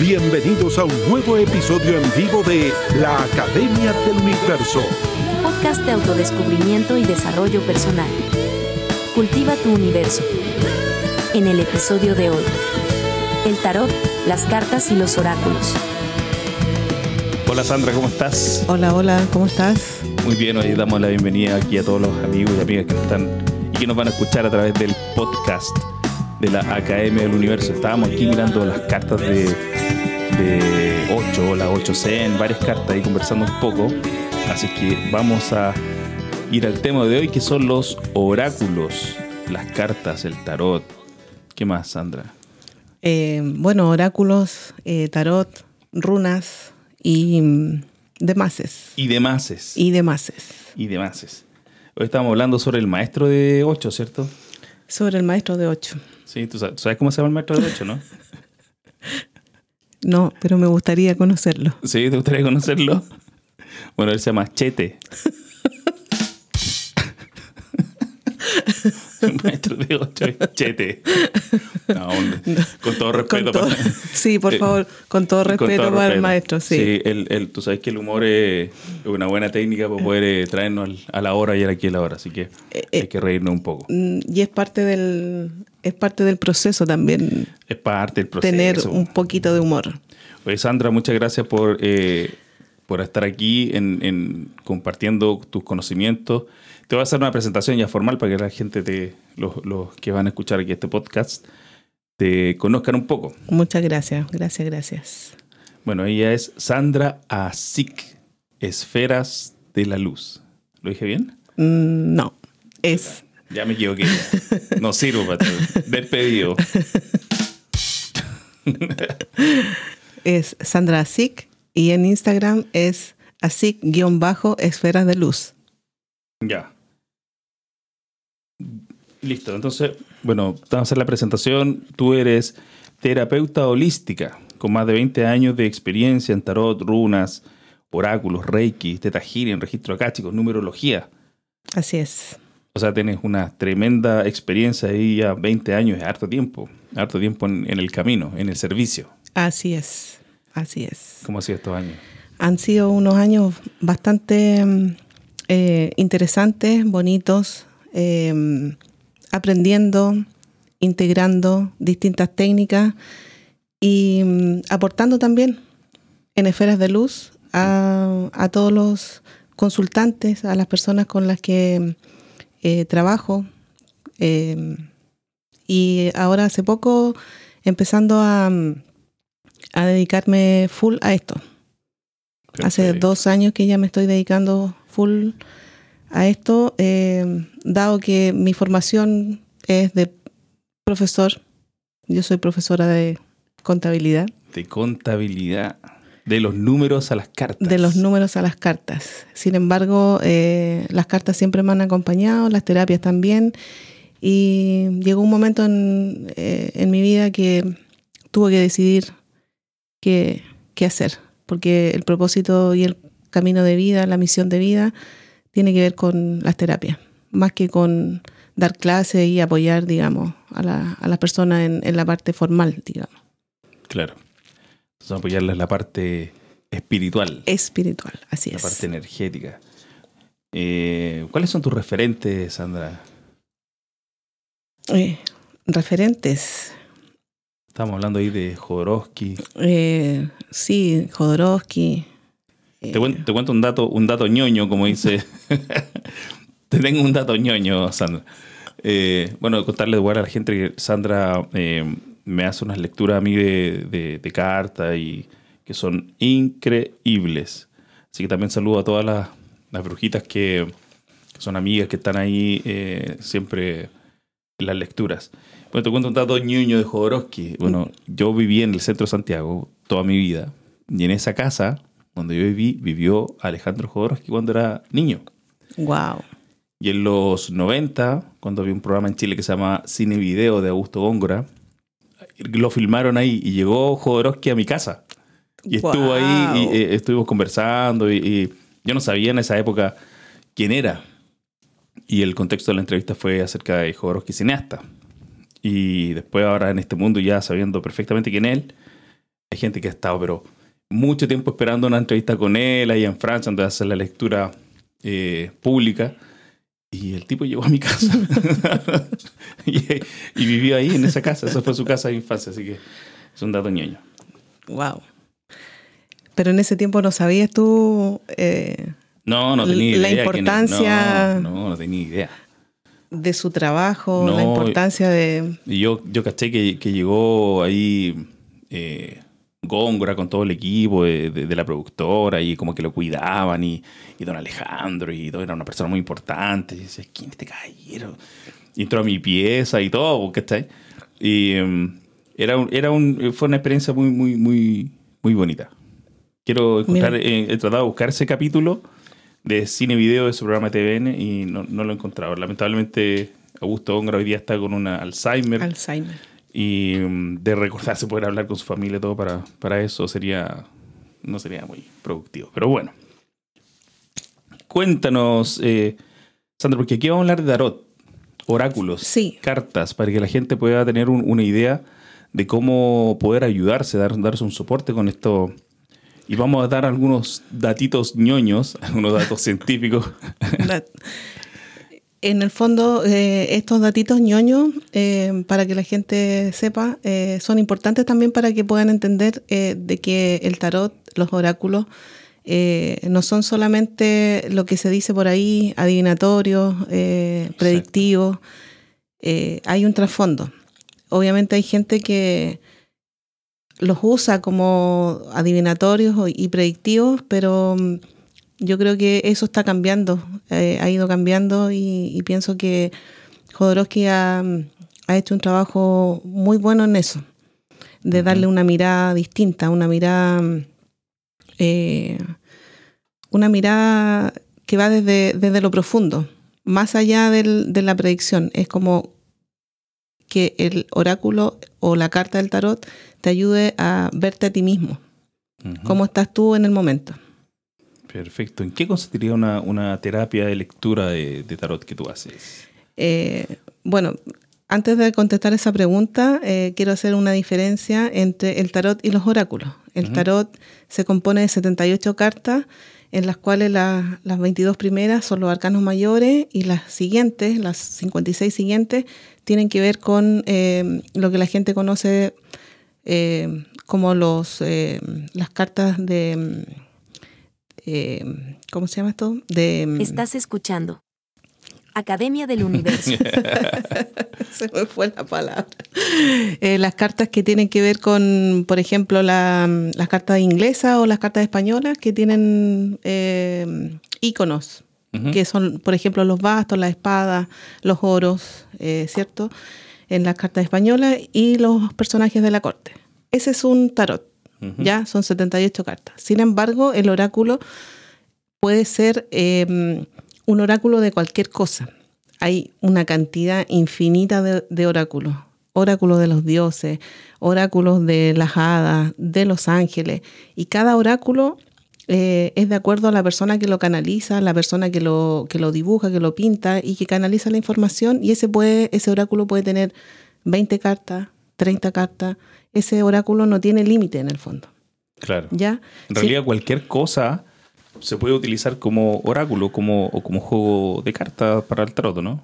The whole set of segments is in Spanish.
Bienvenidos a un nuevo episodio en vivo de La Academia del Universo. Podcast de autodescubrimiento y desarrollo personal. Cultiva tu universo. En el episodio de hoy, el tarot, las cartas y los oráculos. Hola Sandra, ¿cómo estás? Hola, hola, ¿cómo estás? Muy bien, hoy damos la bienvenida aquí a todos los amigos y amigas que están y que nos van a escuchar a través del podcast de la Academia del Universo. Estábamos aquí mirando las cartas de, de 8, la 8C, en varias cartas y conversando un poco. Así que vamos a ir al tema de hoy que son los oráculos, las cartas, el tarot. ¿Qué más, Sandra? Eh, bueno, oráculos, eh, tarot, runas y mm, demases. Y demases. Y demases. Y demases. Hoy estamos hablando sobre el maestro de 8, ¿cierto? Sobre el maestro de 8. Sí, ¿tú sabes, tú sabes cómo se llama el maestro de 8, ¿no? No, pero me gustaría conocerlo. Sí, ¿te gustaría conocerlo? Bueno, él se llama Chete. Maestro de 8 es Chete. No, con todo respeto. Con todo- para- sí, por Eh, favor, con todo con respeto todo para el maestro, sí. el, el- tú sabes que el humor es una buena técnica para poder eh, traernos al- a la hora y al aquí a la hora, así que Eh, hay que reírnos un poco. Mm, Y es parte del, es parte del proceso también Es parte del proceso. tener un poquito de humor. Oye, Sandra, muchas gracias por, por estar aquí en, en compartiendo tus conocimientos. Te voy a hacer una presentación ya formal para que la gente, te, los, los que van a escuchar aquí este podcast, te conozcan un poco. Muchas gracias, gracias, gracias. Bueno, ella es Sandra Asik, Esferas de la Luz. ¿Lo dije bien? Mm, No, es Ya me equivoqué. No sirvo para. Despedido. es Sandra Asik y en Instagram es Asik-esferas de luz. Ya. Listo, entonces, bueno, vamos a hacer la presentación. Tú eres terapeuta holística con más de 20 años de experiencia en tarot, runas, oráculos, reiki, teta healing, registro acástico, numerología. Así es. O sea, tienes una tremenda experiencia ahí ya 20 años, es harto tiempo, harto tiempo en, en el camino, en el servicio. Así es. Así es. ¿Cómo ha sido estos años? Han sido unos años bastante mm, eh, interesantes, bonitos, eh, aprendiendo, integrando distintas técnicas y mm, aportando también en esferas de luz a, a todos los consultantes, a las personas con las que eh, trabajo. eh, y ahora hace poco empezando a, mm, a dedicarme full a esto. Hace dos años que ya me estoy dedicando full a esto, eh, dado que mi formación es de profesor. Yo soy profesora de contabilidad, De contabilidad, de los números a las cartas. de los números a las cartas. Sin embargo, eh, las cartas siempre me han acompañado, las terapias también. Y llegó un momento en, eh, en mi vida que tuve que decidir qué, qué hacer, porque el propósito y el camino de vida, la misión de vida, tiene que ver con las terapias, más que con dar clases y apoyar, digamos, a la, a las personas en, en la parte formal, digamos, Claro. Entonces, apoyarla en la parte espiritual, espiritual, así la es. parte energética. Eh, ¿Cuáles son tus referentes, Sandra? Eh, referentes, Estamos hablando ahí de Jodorowsky. eh, sí, Jodorowsky. Te, eh, te cuento un dato, un dato ñoño, como dice. te tengo un dato ñoño, Sandra. Eh, bueno, contarle igual a la gente que Sandra eh, me hace unas lecturas a mí de, de, de cartas y que son increíbles. Así que también saludo a todas las, las brujitas que, que son amigas que están ahí siempre en las lecturas. Bueno, te cuento un dato ñoño de Jodorowsky. Bueno, yo viví en el centro de Santiago toda mi vida y en esa casa donde yo viví vivió Alejandro Jodorowsky cuando era niño. Wow. Y en los 90, cuando había un programa en Chile que se llama Cine Video de Augusto Góngora, lo filmaron ahí y llegó Jodorowsky a mi casa. Y estuvo ahí y eh, estuvimos conversando y, y yo no sabía en esa época quién era. Y el contexto de la entrevista fue acerca de Jodorowsky cineasta. Y después ahora en este mundo ya sabiendo perfectamente quién es él, hay gente que ha estado, pero mucho tiempo esperando una entrevista con él ahí en Francia, donde hace la lectura eh, pública. Y el tipo llegó a mi casa. y, y, vivió ahí, en esa casa. Esa fue su casa de infancia, así que es un dato ñoño. Wow. Pero en ese tiempo no sabías tú. Eh, no, no tenía idea. La importancia. No, no, tenía idea. De su trabajo, la importancia de. Y yo, yo caché que, que llegó ahí. Eh, Góngora con todo el equipo de, la productora y como que lo cuidaban y, don Alejandro y todo, era una persona muy importante. Y decía, ¿quién es este caballero? Y entró a mi pieza y todo, ¿cachai? Y em, era, era un, fue una experiencia muy, muy, muy, muy bonita. Quiero encontrar, eh, he tratado de buscar ese capítulo de cine video de su programa TVN y no, no lo he encontrado. Lamentablemente, Augusto Góngora hoy día está con una Alzheimer. Alzheimer y mm, de recordarse poder hablar con su familia y todo para, para eso sería no sería muy productivo. Pero bueno. Cuéntanos, eh, Sandra, porque aquí vamos a hablar de tarot, oráculos, cartas, para que la gente pueda tener una idea de cómo poder ayudarse, dar, darse un soporte con esto. Y vamos a dar algunos datitos ñoños, algunos datos científicos. En el fondo, eh, estos datitos ñoños, eh, para que la gente sepa, eh, son importantes también para que puedan entender de que el tarot, los oráculos, no son solamente lo que se dice por ahí, adivinatorios, predictivos. hay un trasfondo. Obviamente hay gente que los usa como adivinatorios y predictivos, pero mm, yo creo que eso está cambiando, eh, ha ido cambiando y, pienso que Jodorowsky ha, hecho un trabajo muy bueno en eso, de darle una mirada distinta, una mirada, eh, una mirada que va desde, desde lo profundo, más allá de la predicción. Es como que el oráculo o la carta del tarot te ayude a verte a ti mismo, cómo estás tú en el momento. Perfecto. ¿En qué consistiría una, terapia de lectura de, tarot que tú haces? Eh, bueno, antes de contestar esa pregunta, eh, quiero hacer una diferencia entre el tarot y los oráculos. El tarot se compone de 78 cartas, en las cuales las 22 primeras son los arcanos mayores y las siguientes, las 56 siguientes, tienen que ver con eh, lo que la gente conoce como los, las cartas de eh, ¿cómo se llama esto? De, Estás escuchando. Academia del Universo. se me fue la palabra. Eh, las cartas que tienen que ver con, por ejemplo, mm, las cartas inglesas o las cartas españolas que tienen eh, íconos, que son, por ejemplo, los bastos, las espadas, los oros, ¿cierto? En las cartas españolas y los personajes de la corte. Ese es un tarot. ¿ya? Son 78 cartas. Sin embargo, el oráculo puede ser em, un oráculo de cualquier cosa. Hay una cantidad infinita de, oráculos. Oráculos de los dioses, oráculos de las hadas, de los ángeles. Y cada oráculo eh, es de acuerdo a la persona que lo canaliza, la persona que lo, que lo dibuja, que lo pinta y que canaliza la información. Y ese, puede, ese oráculo puede tener 20 cartas, 30 cartas, ese oráculo no tiene límite en el fondo. Claro. ¿Ya? En realidad cualquier cosa se puede utilizar como oráculo como, o como juego de cartas para el tarot, ¿no?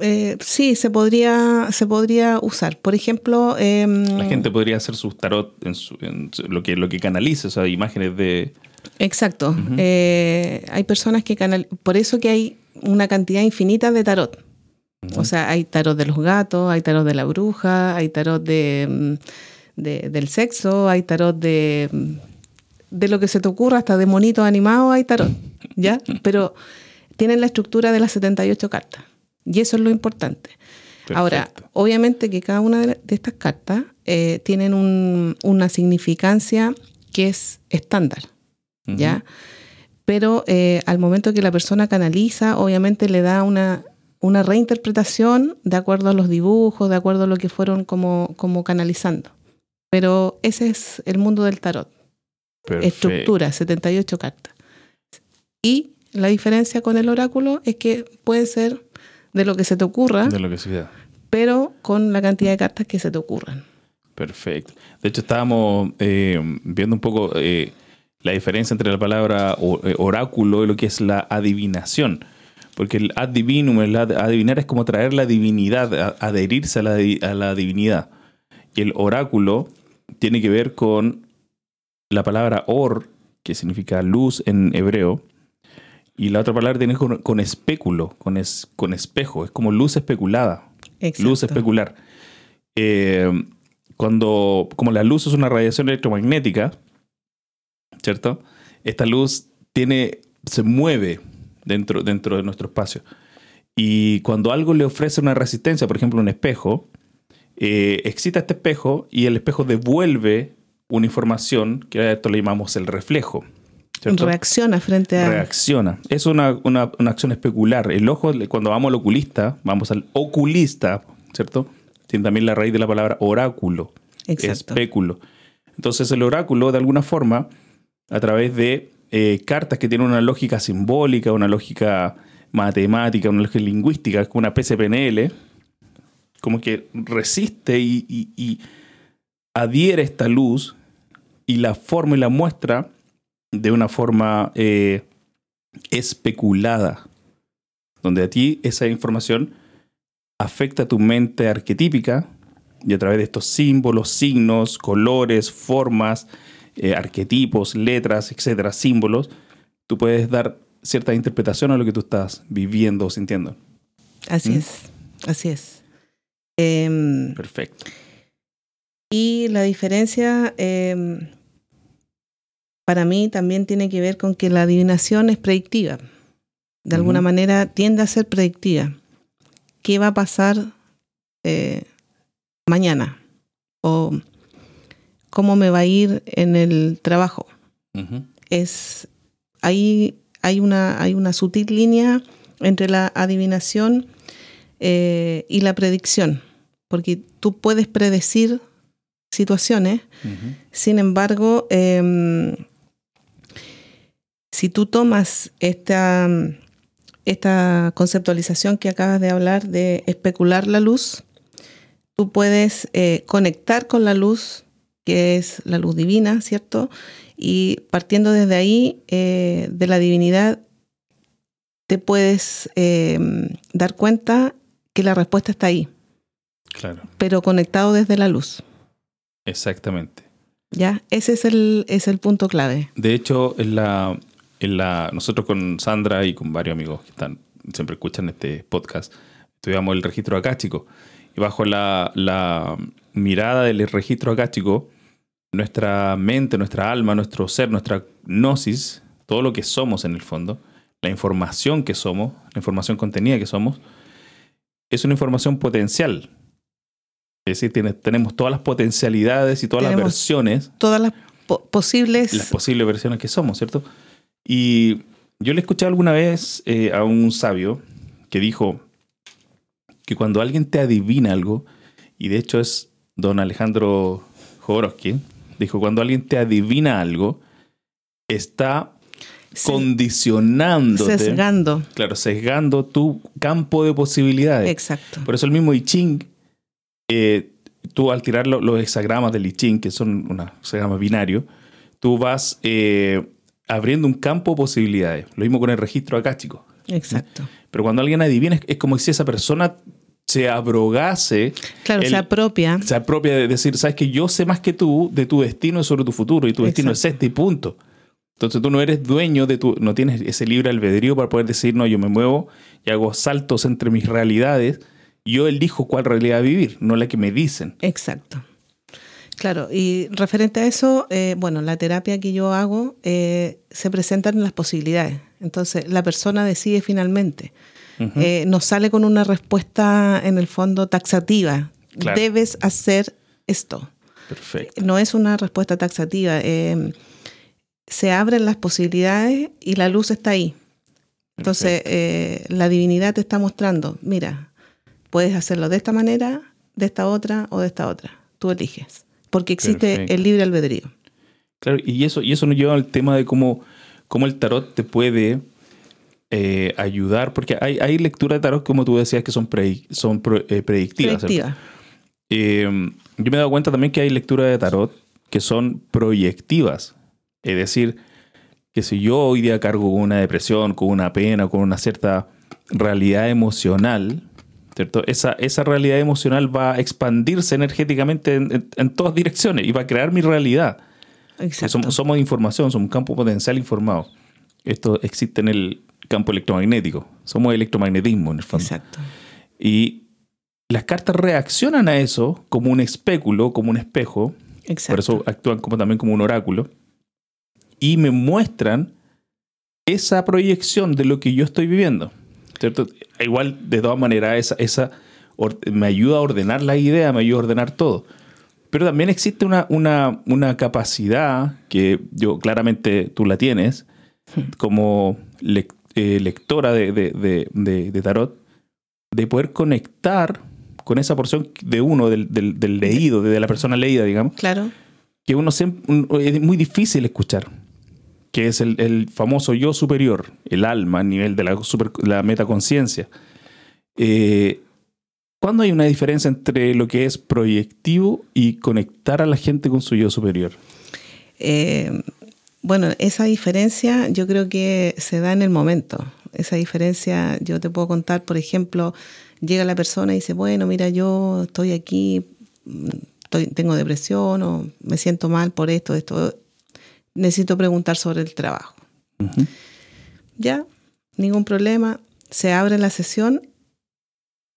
Eh, sí, se podría, se podría usar. Por ejemplo... Em, la gente podría hacer sus tarot en, lo, que, lo que canaliza, o sea, imágenes de... Exacto. Eh, hay personas que canal... Por eso que hay una cantidad infinita de tarot. O sea, hay tarot de los gatos, hay tarot de la bruja, hay tarot de, mm, del sexo, hay tarot de, mm, de lo que se te ocurra, hasta de monitos animados hay tarot, ¿ya? Pero tienen la estructura de las 78 cartas. Y eso es lo importante. Ahora, obviamente que cada una de estas cartas eh, tienen una significancia que es estándar, ¿ya? Pero eh, al momento que la persona canaliza, obviamente le da una una reinterpretación de acuerdo a los dibujos, de acuerdo a lo que fueron como, como canalizando. Pero ese es el mundo del tarot. Estructura, 78 cartas. Y la diferencia con el oráculo es que puede ser de lo que se te ocurra, de lo que sea. pero con la cantidad de cartas que se te ocurran. Perfecto. De hecho, estábamos eh, viendo un poco eh, la diferencia entre la palabra eh, oráculo y lo que es la adivinación. Porque el ad divinum, el ad- adivinar es como traer la divinidad, a- adherirse a la, a la divinidad. Y el oráculo tiene que ver con la palabra or, que significa luz en hebreo. Y la otra palabra tiene con, con espéculo, con, es- con espejo. Es como luz especulada Exacto. luz especular. Eh, cuando, como la luz es una radiación electromagnética, ¿cierto? Esta luz tiene, se mueve dentro, dentro de nuestro espacio. Y cuando algo le ofrece una resistencia, por ejemplo, un espejo, eh, excita este espejo y el espejo devuelve una información que a esto le llamamos el reflejo. ¿cierto? Reacciona frente a... reacciona. Es una, una- una acción especular. El ojo, cuando vamos al oculista, vamos al oculista, ¿cierto? Tiene también la raíz de la palabra oráculo, Exacto. espéculo. Entonces el oráculo, de alguna forma, a través de eh, cartas que tienen una lógica simbólica, una lógica matemática, una lógica lingüística, como una PCPNL, como que resiste y, y- y adhiere esta luz y la forma y la muestra de una forma eh, especulada, donde a ti esa información afecta tu mente arquetípica y a través de estos símbolos, signos, colores, formas, eh, arquetipos, letras, etcétera, símbolos, tú puedes dar cierta interpretación a lo que tú estás viviendo o sintiendo. Así ¿Mm? es, así es. Em, Perfecto. Y la diferencia em, para mí también tiene que ver con que la adivinación es predictiva. De alguna manera tiende a ser predictiva. ¿Qué va a pasar eh, mañana? ¿O cómo me va a ir en el trabajo? Es ahí hay una hay una sutil línea entre la adivinación eh, y la predicción porque tú puedes predecir situaciones sin embargo em, si tú tomas esta esta conceptualización que acabas de hablar de especular la luz tú puedes eh, conectar con la luz que es la luz divina, ¿cierto? Y partiendo desde ahí, eh, de la divinidad, te puedes eh, dar cuenta que la respuesta está ahí, Claro, pero conectado desde la luz. Exactamente. ¿Ya? Ese es el, es el punto clave. De hecho, en la, en la, nosotros con Sandra y con varios amigos que están, siempre escuchan este podcast, estudiamos el registro acástico. Y bajo la, la mirada del registro acástico, nuestra mente, nuestra alma, nuestro ser, nuestra gnosis, todo lo que somos en el fondo, la información que somos, la información contenida que somos, es una información potencial. Es decir, tiene- tenemos todas las potencialidades y todas las versiones Todas las po- posibles... las posibles versiones que somos, ¿cierto? Y yo le escuché alguna vez eh, a un sabio que dijo que cuando alguien te adivina algo, y de hecho es don Alejandro Jodorowsky, dijo, cuando alguien te adivina algo, está Sí, condicionándote, sesgando. claro, sesgando tu campo de posibilidades. Exacto. Por eso el mismo I Ching, eh, tú al tirar lo- los hexagramas del I Ching, que son un hexagrama binario, tú vas eh, abriendo un campo de posibilidades. Lo mismo con el registro acástico. Exacto. Pero cuando alguien adivina, es, como si esa persona se abrogase, Claro, El- se apropia. se apropia de decir, sabes que yo sé más que tú de tu destino y sobre tu futuro, y tu destino es este y punto. Entonces tú no eres dueño de tu, no tienes ese libre albedrío para poder decir, no, yo me muevo y hago saltos entre mis realidades. Yo elijo cuál realidad vivir, no la que me dicen. Exacto. Claro, y referente a eso, eh, bueno, la terapia que yo hago eh, se presentan las posibilidades. Entonces, la persona decide finalmente. Eh, nos sale con una respuesta en el fondo taxativa. Claro. Debes hacer esto. Perfecto. No es una respuesta taxativa. se abren las posibilidades y la luz está ahí. Entonces, la divinidad te está mostrando, mira, puedes hacerlo de esta manera, de esta otra o de esta otra. Tú eliges. Porque existe Perfecto. el libre albedrío. Claro, y eso, y eso nos lleva al tema de cómo, cómo el tarot te puede eh, ayudar, porque hay, hay lecturas de tarot, como tú decías, que son, predi- son eh, predictivas. eh, yo me he dado cuenta también que hay lecturas de tarot que son proyectivas. Es decir, que si yo hoy día cargo con una depresión, con una pena, con una cierta realidad emocional, ¿cierto? Esa, esa realidad emocional va a expandirse energéticamente en, en todas direcciones y va a crear mi realidad. Somos, somos información, somos un campo potencial informado. Esto existe en el campo electromagnético. Somos electromagnetismo en el fondo. Exacto. Y las cartas reaccionan a eso como un espéculo, como un espejo. Exacto. Por eso actúan como, también como un oráculo. Y me muestran esa proyección de lo que yo estoy viviendo. ¿Cierto? Igual, de todas maneras, esa, esa me ayuda a ordenar la idea, me ayuda a ordenar todo. Pero también existe una, una, una capacidad que yo claramente tú la tienes como eh, lectora de, de, de, tarot, de poder conectar con esa porción de uno, del, del, leído, de la persona leída, digamos. Claro. Que uno es muy difícil escuchar. Que es el, famoso yo superior, el alma a nivel de la, metaconciencia. Eh, ¿Cuándo hay una diferencia entre lo que es proyectivo y conectar a la gente con su yo superior? Eh, bueno, esa diferencia yo creo que se da en el momento. Esa diferencia yo te puedo contar, por ejemplo, llega la persona y dice, bueno, mira, yo estoy aquí, estoy, tengo depresión o me siento mal por esto, esto. Necesito preguntar sobre el trabajo. Ya, ningún problema. Se abre la sesión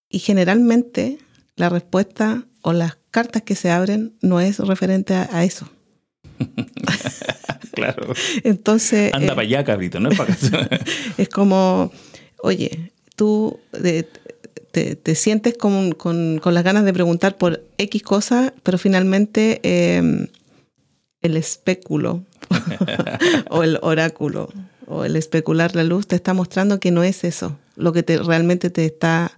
y generalmente la respuesta o las cartas que se abren no es referente a, eso. claro. Entonces. Anda eh, para allá, cabrito, no es para Es como, oye, tú te, sientes con, con, las ganas de preguntar por X cosas, pero finalmente em, el espéculo o el oráculo o el especular la luz te está mostrando que no es eso lo que te, realmente te está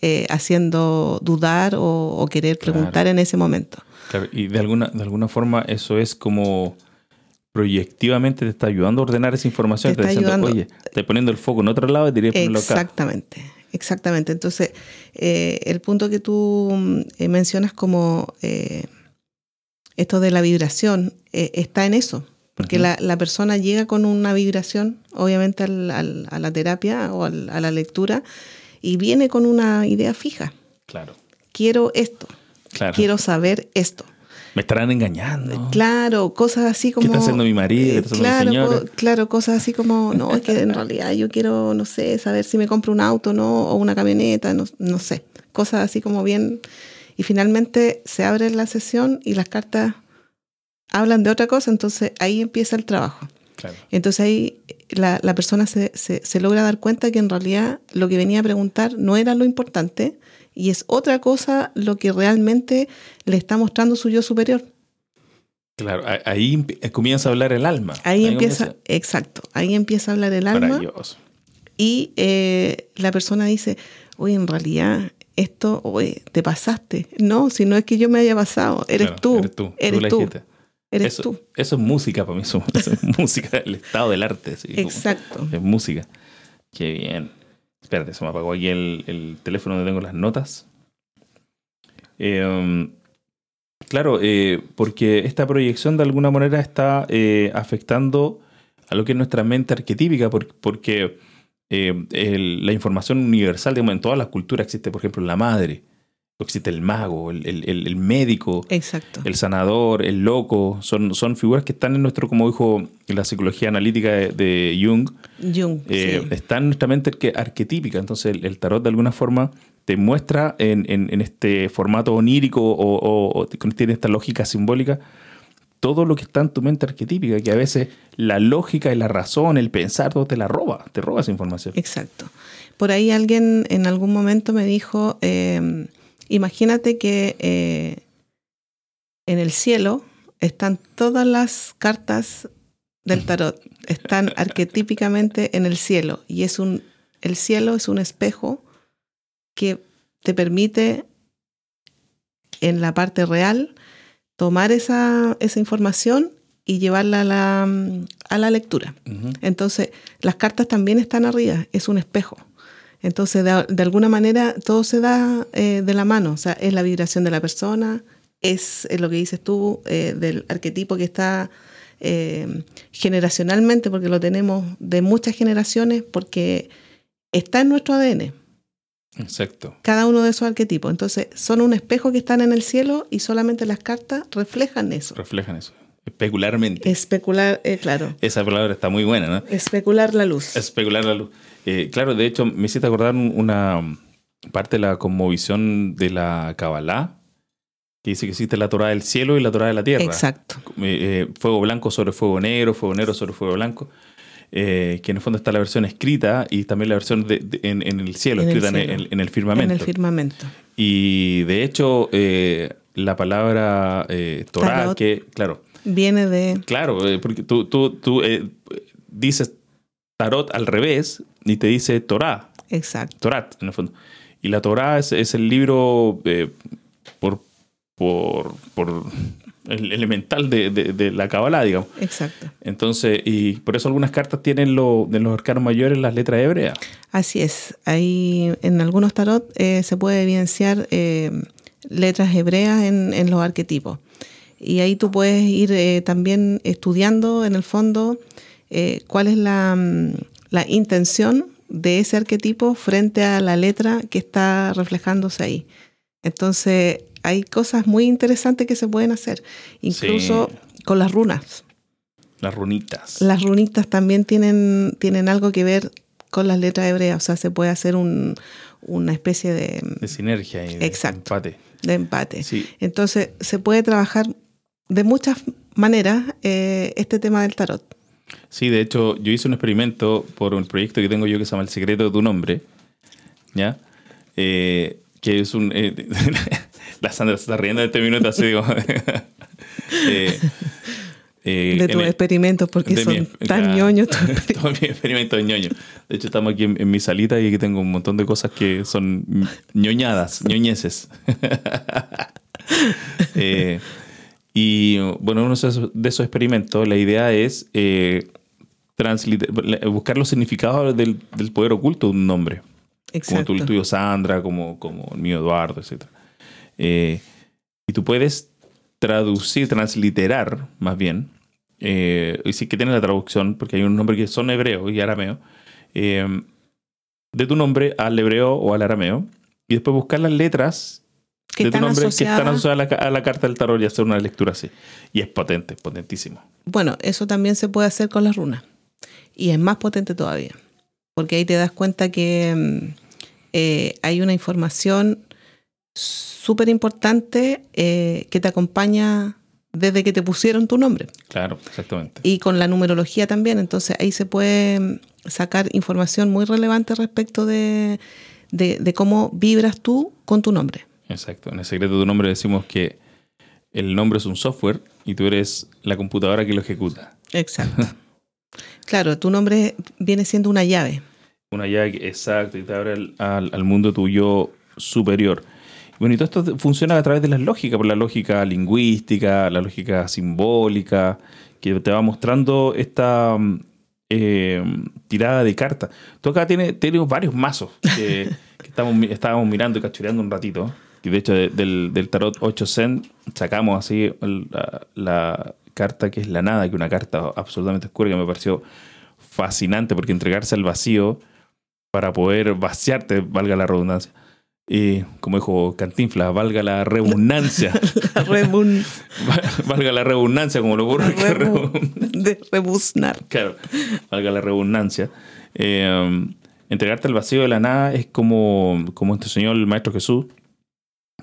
eh, haciendo dudar o, querer preguntar en ese momento. y de alguna, de alguna forma eso es como proyectivamente te está ayudando a ordenar esa información. Te, está diciendo, oye, estoy poniendo el foco en otro lado y diría ponerlo acá. Exactamente, exactamente. Entonces, eh, el punto que tú eh, mencionas como esto de la vibración está en eso. Porque la, la, persona llega con una vibración, obviamente, al, a la terapia o a la lectura, y viene con una idea fija. Claro. Quiero esto. Claro. Quiero saber esto. Me estarán engañando. Claro, cosas así como. ¿Qué está haciendo mi marido? ¿Qué claro, mi claro, cosas así como, no, es que en realidad yo quiero, no sé, saber si me compro un auto no, o una camioneta, no, no sé. Cosas así como bien. Y finalmente se abre la sesión y las cartas hablan de otra cosa, entonces ahí empieza el trabajo. Entonces ahí la, persona se, logra dar cuenta que en realidad lo que venía a preguntar no era lo importante y es otra cosa lo que realmente le está mostrando su yo superior. Claro, ahí comienza a hablar el alma. Ahí, empieza, exacto, ahí empieza a hablar el alma. Y eh, la persona dice, oye, en realidad esto, oye, te pasaste. No, si no es que yo me haya pasado, eres tú. Eres tú. Eres tú eres eso, tú. Eso es música para mí, eso, es música, el estado del arte. Exacto. es música. Qué bien. Espérate, se me apagó aquí el, teléfono donde tengo las notas. Em, claro, eh, porque esta proyección de alguna manera está eh, afectando a lo que es nuestra mente arquetípica, porque, eh, la información universal, digamos, en todas las culturas existe, por ejemplo, la madre existe el mago, el, médico, el sanador, el loco, son, son figuras que están en nuestro, como dijo la psicología analítica de, Jung, Jung eh, está en nuestra mente arquetípica, entonces el, tarot de alguna forma te muestra en, este formato onírico o, o, tiene esta lógica simbólica todo lo que está en tu mente arquetípica, que a veces la lógica y la razón, el pensar, todo te la roba, te roba esa información. Exacto. Por ahí alguien en algún momento me dijo, eh, Imagínate que eh, en el cielo están todas las cartas del tarot, están arquetípicamente en el cielo y es un el cielo es un espejo que te permite en la parte real tomar esa, esa información y llevarla a la, a la lectura. Entonces, las cartas también están arriba, es un espejo. Entonces, de, de alguna manera, todo se da eh, de la mano. O sea, es la vibración de la persona, es, es lo que dices tú, eh, del arquetipo que está eh, generacionalmente, porque lo tenemos de muchas generaciones, porque está en nuestro ADN, Exacto. cada uno de esos arquetipos. Entonces, son un espejo que están en el cielo y solamente las cartas reflejan eso. Reflejan eso. Especularmente. Especular, eh, claro, Esa palabra está muy buena, ¿no? especular la luz. Especular la luz. Eh, claro, de hecho, me hiciste acordar un- una parte de la conmovisión de la Kabbalah, que dice que existe la Torah del cielo y la Torah de la tierra. Exacto. Eh, eh, fuego blanco sobre fuego negro, fuego negro sobre fuego blanco. Eh, que en el fondo está la versión escrita y también la versión de- de- en, en el cielo, En escrita en, cielo. el, en el firmamento. En el firmamento. y de hecho, eh, la palabra eh, Torah, Tarot. que, claro, Viene de... Claro, eh, porque tú, tú, tú eh, dices tarot al revés y te dice Torah, Exacto. Torat en el fondo. Y la Torah es, es el libro por, por, por el elemental de, de- de la Kabbalah, digamos. Exacto. Entonces, y por eso algunas cartas tienen lo, de los arcanos mayores las letras hebreas. Así es. Ahí en algunos tarot eh, se puede evidenciar eh, letras hebreas en, en los arquetipos. Y ahí tú puedes ir eh, también estudiando en el fondo cuál es la, mm, la intención de ese arquetipo frente a la letra que está reflejándose ahí. Entonces, hay cosas muy interesantes que se pueden hacer, incluso con las runas. Las runitas. Las runitas también tienen, tienen algo que ver con las letras hebreas, o sea, se puede hacer un- una especie de, de sinergia y de Exacto. empate. de empate. Sí. Entonces, se puede trabajar de muchas maneras eh, este tema del tarot. Sí, de hecho, yo hice un experimento por un proyecto que tengo yo que se llama El secreto de tu nombre. ¿Ya? Eh, que es un. eh, la Sandra se está riendo en este minuto, así digo. Eh, eh, de tus el- experimentos, porque de son mi- tan ñoños tus experimentos. Todo mi experimento es ñoño. De hecho, estamos aquí en, en mi salita y aquí tengo un montón de cosas que son ñoñadas, ñoñeces. Eh, y bueno, uno de esos, de experimentos, la idea es eh, buscar los significados del, del poder oculto de un nombre. Como Exacto. tu, el tuyo Sandra, como, como el mío Eduardo, etc. Eh, y tú puedes traducir, transliterar, más bien, eh, y sí que tiene la traducción, porque hay un nombre que son hebreo y arameo, eh, de tu nombre al hebreo o al arameo, y después buscar las letras de tu nombre que están asociadas. a la, a la carta del tarot y hacer una lectura así. Y es potente, potentísimo. Bueno, eso también se puede hacer con las runas. Y es más potente todavía. Porque ahí te das cuenta que mm, eh, hay una información súper importante eh, que te acompaña desde que te pusieron tu nombre. Claro, exactamente. Y con la numerología también. Entonces ahí se puede sacar información muy relevante respecto de, de- de cómo vibras tú con tu nombre. Exacto. En el secreto de tu nombre decimos que el nombre es un software y tú eres la computadora que lo ejecuta. Exacto. claro, tu nombre viene siendo una llave. Una llave exacto y te abre al, al- al mundo tuyo superior. Bueno, y todo esto funciona a través de las lógicas, por la lógica lingüística, la lógica simbólica, que te va mostrando esta mm, eh, tirada de cartas. Tú acá tienes, tienes varios mazos que, estábamos mirando y cachureando un ratito. Y de hecho, de- del, del tarot 8 Zen sacamos así la carta que es la nada, que es una carta absolutamente oscura que me pareció fascinante porque entregarse al vacío para poder vaciarte, valga la redundancia. Y como dijo Cantinflas, valga la redundancia. La rebun- valga la redundancia, como lo ocurre rebu- de rebuznar. Claro, valga la redundancia. Eh, entregarte al vacío de la nada es como, como te enseñó el Maestro Jesús,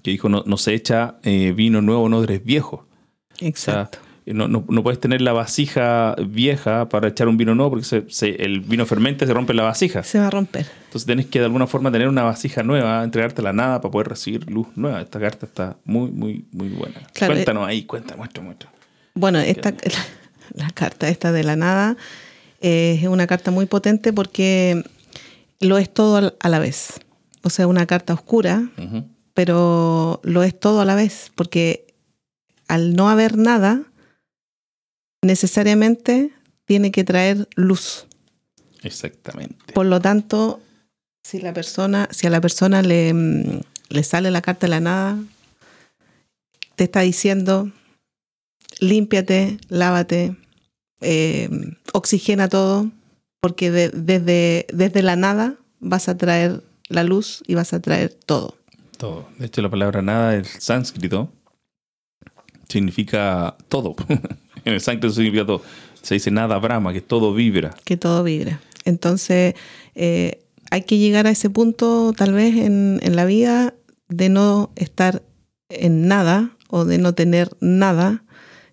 que dijo, no, no se echa eh, vino nuevo, no eres viejo. O sea, Exacto. No, no, no puedes tener la vasija vieja para echar un vino nuevo porque se- se- el vino fermente se rompe la vasija. Se va a romper. Entonces tenés que de alguna forma tener una vasija nueva, entregarte la nada para poder recibir luz nueva. Esta carta está muy, muy, muy buena. Claro, Cuéntanos ahí, cuenta, muestra, muestra. Bueno, esta, la, la carta esta de la nada eh, es una carta muy potente porque lo es todo a la vez. O sea, una carta oscura, pero lo es todo a la vez, porque al no haber nada, necesariamente tiene que traer luz. Exactamente. Por lo tanto, Si la persona, si a la persona le, mm, le sale la carta de la nada, te está diciendo, límpiate, lávate, eh, oxigena todo, porque de- desde, desde la nada vas a traer la luz y vas a traer todo. Todo. De hecho, la palabra nada en sánscrito significa todo. en el sánscrito significa todo. Se dice nada brahma, que todo vibra. que todo vibra. Entonces, eh, hay que llegar a ese punto tal vez en, en la vida de no estar en nada o de no tener nada,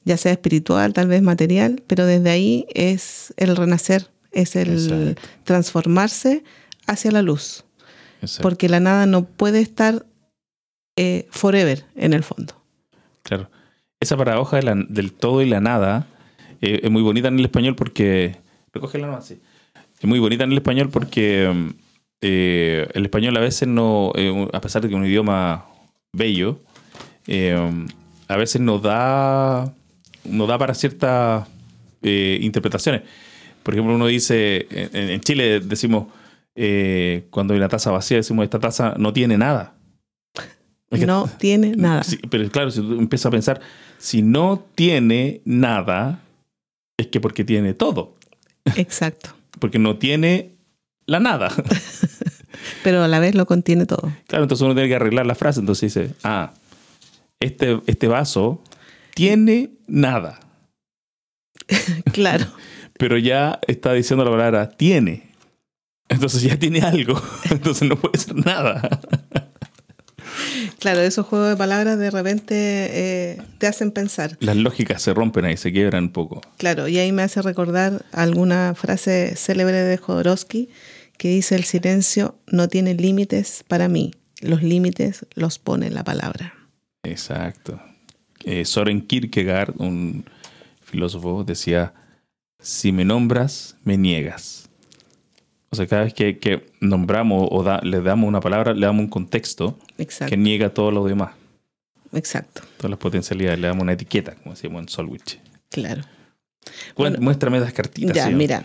ya sea espiritual, tal vez material, pero desde ahí es el renacer, es el Exacto. transformarse hacia la luz, Exacto. porque la nada no puede estar eh, forever en el fondo. Claro. Esa paradoja de la- del todo y la nada eh, es muy bonita en el español porque. Recógela nomás, sí. Es muy bonita en el español porque eh, el español a veces no. eh, a pesar de que es un idioma bello, a veces nos da. Nos da para ciertas interpretaciones. Por ejemplo, uno dice. En, en Chile decimos. cuando hay una taza vacía, decimos esta taza no tiene nada. Es que- No tiene nada. Sí, pero claro, si tú empiezas a pensar, si no tiene nada, es que porque tiene todo. Exacto. Porque no tiene la nada. Pero a la vez lo contiene todo. Claro, entonces uno tiene que arreglar la frase. Entonces dice, ah, este, este vaso tiene nada. Claro. Pero ya está diciendo la palabra tiene. Entonces ya tiene algo. Entonces no puede ser nada. Claro, esos juegos de palabras de repente eh, te hacen pensar. Las lógicas se rompen ahí, se quiebran un poco. Claro, y ahí me hace recordar alguna frase célebre de Jodorowsky que dice, el silencio no tiene límites para mí, los límites los pone la palabra. Exacto. Eh, Soren Kierkegaard, un filósofo, decía, si me nombras, me niegas. O sea, cada vez que, que nombramos o da- le damos una palabra, le damos un contexto Exacto, que niega todo lo demás, exacto, todas las potencialidades, le damos una etiqueta, como decíamos en Solwich. claro. Bueno, Muéstrame las cartitas. Ya, señor. mira,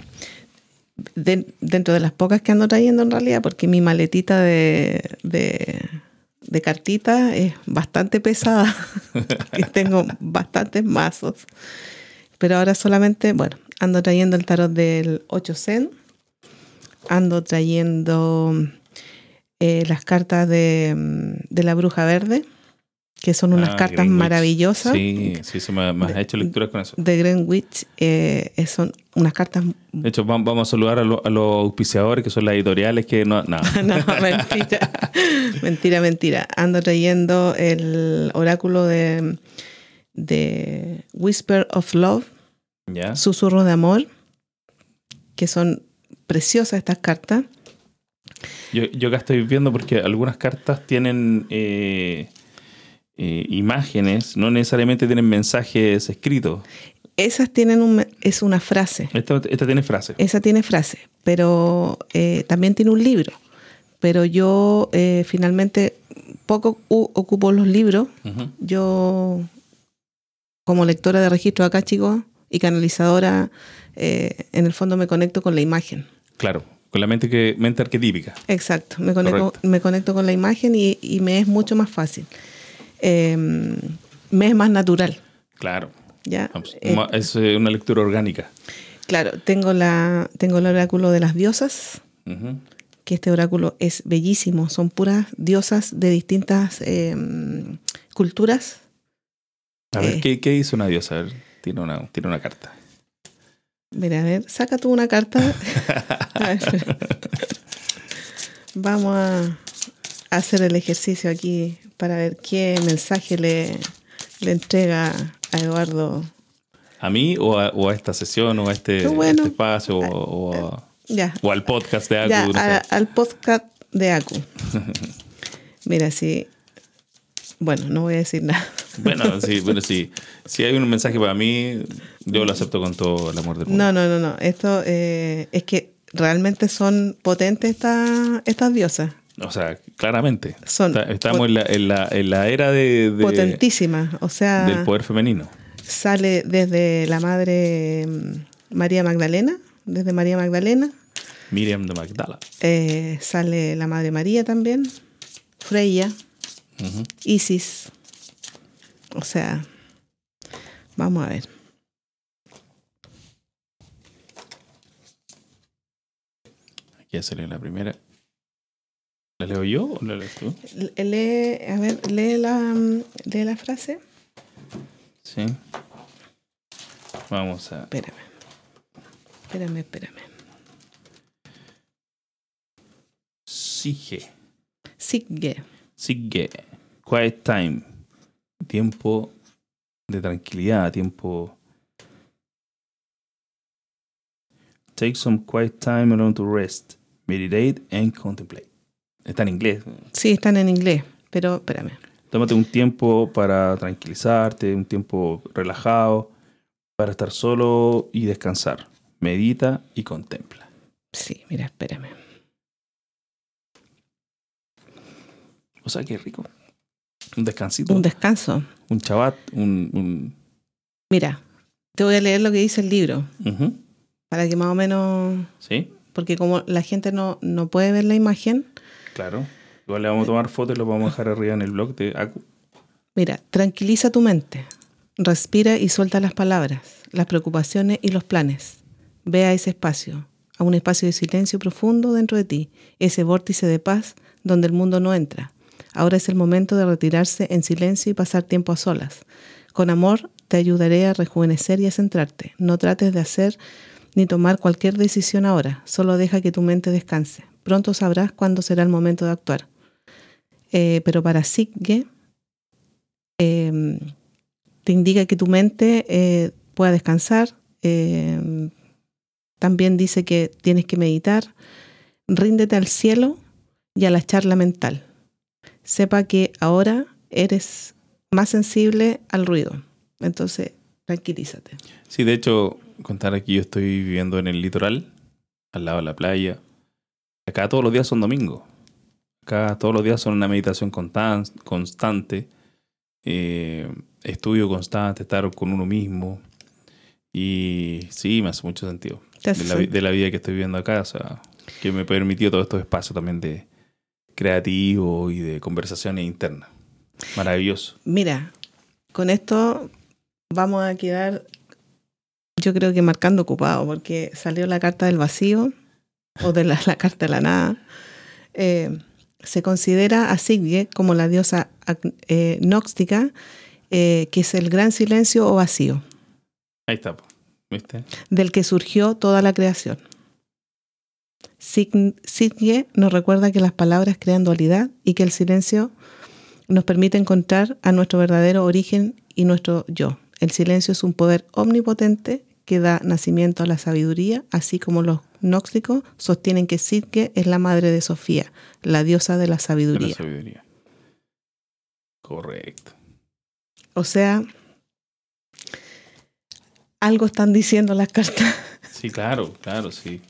de- dentro de las pocas que ando trayendo en realidad, porque mi maletita de, de, de cartitas es bastante pesada, y tengo bastantes mazos, pero ahora solamente, bueno, ando trayendo el tarot del 8 Zen, ando trayendo eh, las cartas de, mm, de la bruja verde, que son unas Ah, cartas Greenwich. maravillosas Sí, sí, se me, me has hecho lecturas con eso. de Greenwich, eh, son unas cartas De hecho, vam- vamos a saludar a, lo- a los auspiciadores, que son las editoriales, que no... no. No, mentira. mentira, mentira. Ando trayendo el oráculo de, de Whisper of Love, ¿Ya? Susurros de Amor, que son preciosas estas cartas. Yo, yo acá estoy viendo porque algunas cartas tienen eh, eh, imágenes, no necesariamente tienen mensajes escritos. Esas tienen un, es una frase. Esta, esta tiene frase. Esa tiene frase, pero eh, también tiene un libro. Pero yo eh, finalmente poco ocupo los libros. Yo, como lectora de registro acá, chicos, y canalizadora, eh, en el fondo me conecto con la imagen. Claro, con la mente, que, mente arquetípica. Exacto, me conecto, me conecto con la imagen y, y me es mucho más fácil. Eh, me es más natural. Claro. ¿ya? Eh, Es eh, una lectura orgánica. claro, tengo, la, tengo el oráculo de las diosas, que este oráculo es bellísimo. Son puras diosas de distintas eh, culturas. A ver, Eh. ¿qué, ¿qué dice una diosa? A ver, tiene una, tiene una carta. Mira, a ver, saca tú una carta. A ver, espera. Vamos a hacer el ejercicio aquí para ver qué mensaje le, le entrega a Eduardo. ¿A mí o a, o a esta sesión o a este, bueno. este espacio o, o a- Ya, o al podcast de ya Acu? no a- sé. al podcast de Acu. Mira, sí. Bueno, no voy a decir nada. Bueno, sí, bueno, sí. Si hay un mensaje para mí, yo lo acepto con todo el amor del mundo. No, no, no, no. Esto eh, es que realmente son potentes estas estas diosas. O sea, claramente. Son Está- estamos en la, en, la, en la era de, de- Potentísimas. O sea, del poder femenino. sale desde la madre mm, María Magdalena, desde María Magdalena, Miriam de Magdala. Eh, sale la Madre María también, Freya, Isis. O sea, vamos a ver. Aquí ya salió la primera. ¿La leo yo o la lees tú? Lee, a ver, lee la, mm, lee la frase. Sí. Vamos a. Espérame. Espérame, espérame. Sige. Sigue. Sige. Quiet time. Tiempo de tranquilidad, tiempo. Take some quiet time alone to rest, meditate and contemplate. Está en inglés. Sí, están en inglés, pero espérame. Tómate un tiempo para tranquilizarte, un tiempo relajado, para estar solo y descansar. Medita y contempla. Sí, mira, espérame. O sea, qué rico. Un descansito, Un un, descanso. chabat, un... un- Mira, te voy a leer lo que dice el libro, para que más o menos, ¿Sí? porque como la gente no, no puede ver la imagen, Claro. Igual le vamos a tomar fotos y lo vamos a dejar arriba en el blog de Acu. mira, tranquiliza tu mente, respira y suelta las palabras, las preocupaciones y los planes. Ve a ese espacio, a un espacio de silencio profundo dentro de ti, ese vórtice de paz donde el mundo no entra. Ahora es el momento de retirarse en silencio y pasar tiempo a solas. Con amor te ayudaré a rejuvenecer y a centrarte. No trates de hacer ni tomar cualquier decisión ahora, solo deja que tu mente descanse. Pronto sabrás cuándo será el momento de actuar. Eh, pero para Sigue, eh, te indica que tu mente eh, pueda descansar. eh, también dice que tienes que meditar. Ríndete al cielo y a la charla mental. Sepa que ahora eres más sensible al ruido. Entonces, tranquilízate. Sí, de hecho, contar aquí, yo estoy viviendo en el litoral, al lado de la playa. Acá todos los días son domingos. Acá todos los días son una meditación constan- constante, eh, estudio constante, estar con uno mismo. Y sí, me hace mucho sentido. De la, de vida que estoy viviendo acá, o sea, que me ha permitido todos estos espacios también de creativo y de conversaciones internas. Maravilloso. Mira, con esto vamos a quedar, yo creo que marcando ocupado, porque salió la carta del vacío o de la, la carta de la nada. Eh, se considera a Sigye como la diosa eh, gnóstica, eh, que es el gran silencio o vacío, Ahí está. ¿viste? del que surgió toda la creación. Sigye nos recuerda que las palabras crean dualidad y que el silencio nos permite encontrar a nuestro verdadero origen y nuestro yo. El silencio es un poder omnipotente que da nacimiento a la sabiduría, así como los gnósticos sostienen que Sigye es la madre de Sofía, la diosa de la De la sabiduría. sabiduría. Correcto. O sea, algo están diciendo las cartas. Sí, claro, claro, sí.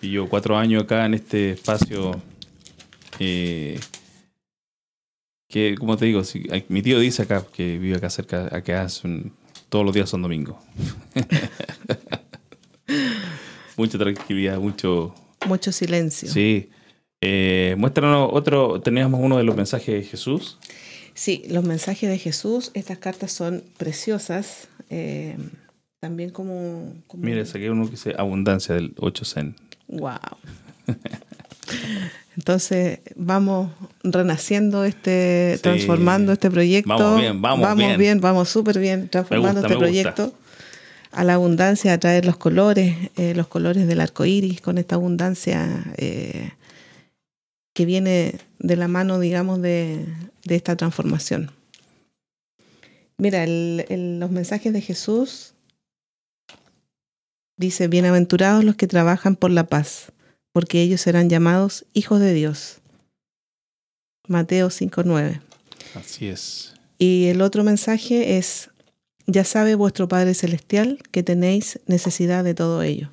Y yo cuatro años acá en este espacio, eh, que como te digo, ay, mi tío dice acá, que vive acá cerca, acá son, todos los días son domingos. Mucha tranquilidad, mucho... Mucho silencio. Sí. Eh, muéstranos otro, teníamos uno de los mensajes de Jesús. Sí, los mensajes de Jesús, estas cartas son preciosas. eh, también como, como- Mira, saqué uno que dice abundancia del 8 zen. Wow. Entonces vamos renaciendo este, Sí. transformando este proyecto. Vamos bien, vamos bien. vamos súper bien transformando gusta, este gusta. proyecto a la abundancia, a traer los colores, eh, los colores del arco iris, con esta abundancia eh, que viene de la mano, digamos, de, de esta transformación. Mira, el- el- los mensajes de Jesús dice, bienaventurados los que trabajan por la paz, porque ellos serán llamados hijos de Dios. Mateo 5.9. Así es. Y el otro mensaje es, ya sabe vuestro Padre Celestial que tenéis necesidad de todo ello.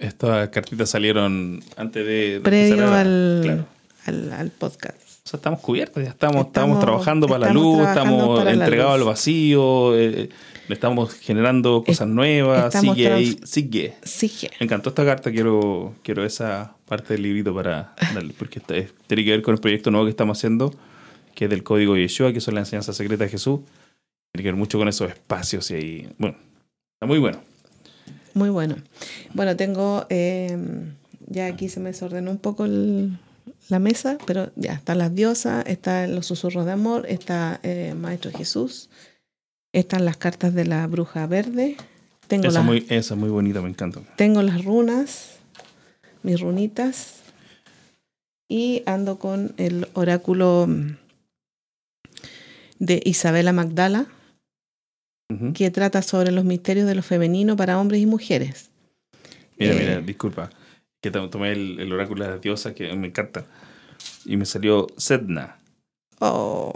Estas cartitas salieron antes de, de Previo empezar a- al, claro. al, al podcast. O sea, estamos cubiertos, ya estamos, estamos, Estamos- trabajando para la luz, estamos entregados al vacío, eh, le estamos generando cosas nuevas, sigue ahí, sigue. Je. Me encantó esta carta, quiero, quiero esa parte del librito para darle, porque está- es- tiene que ver con el proyecto nuevo que estamos haciendo, que es del código Yeshua, que son la enseñanza secreta de Jesús. Tiene que ver mucho con esos espacios y ahí, bueno, está muy bueno. Muy bueno. Bueno, tengo, eh, ya aquí se me desordenó un poco el- la mesa, pero ya están las diosas, están los susurros de amor, está eh, Maestro Jesús, están las cartas de la bruja verde, tengo, Esa las, es muy, esa es muy bonita, me encanta. tengo las runas, mis runitas, y ando con el oráculo mm, de Isabela Magdala, que trata sobre los misterios de lo femenino para hombres y mujeres. Mira, Eh, mira, disculpa. Que to- tomé el, el oráculo de la diosa que me encanta. Y me salió Sedna, Oh,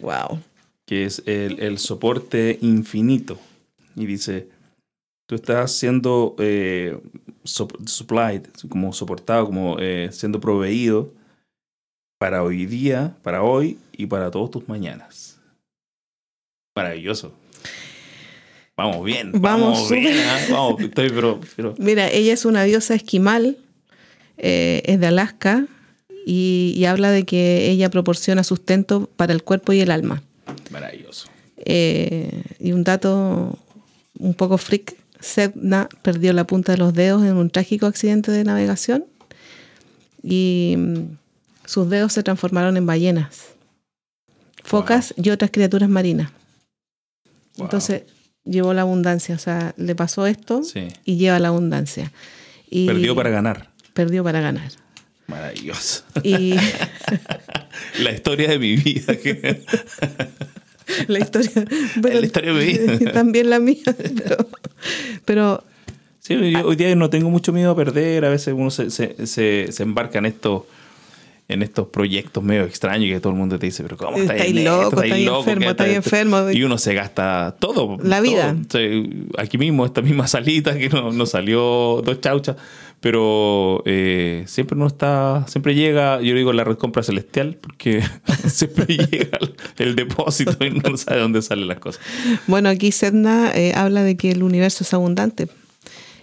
wow. que es el, el soporte infinito. Y dice, tú estás siendo eh, sup- supplied, como soportado, como eh, siendo proveído para hoy día, para hoy y para todos tus mañanas. Maravilloso. Vamos bien, Vamos bien, ¿ah? vamos, estoy pero, pero Mira, ella es una diosa esquimal, eh, es de Alaska y, y habla de que ella proporciona sustento para el cuerpo y el alma. maravilloso. Eh, y un dato un poco freak, Sedna perdió la punta de los dedos en un trágico accidente de navegación y mm, sus dedos se transformaron en ballenas, focas y otras criaturas marinas. Wow. Entonces llevó la abundancia, o sea, le pasó esto Sí. y lleva la abundancia. Y Perdió para ganar. perdió para ganar. Maravilloso. Y La historia de mi vida. que- la historia, la historia de mi vida. también la mía, pero, pero Sí, yo hoy día no tengo mucho miedo a perder. A veces uno se, se, se, se embarca en estos en estos proyectos medio extraños que todo el mundo te dice, pero ¿cómo estás Estáis en loco, loco, enfermo, ¿qué estáis tal? enfermo. Y uno se gasta todo. La vida. todo. Aquí mismo, esta misma salita que no, no salió dos chauchas. Pero eh, siempre uno está, siempre llega, yo digo la red compra celestial, porque siempre llega el, el depósito y no sabe dónde salen las cosas. bueno, aquí Sedna eh, habla de que el universo es abundante.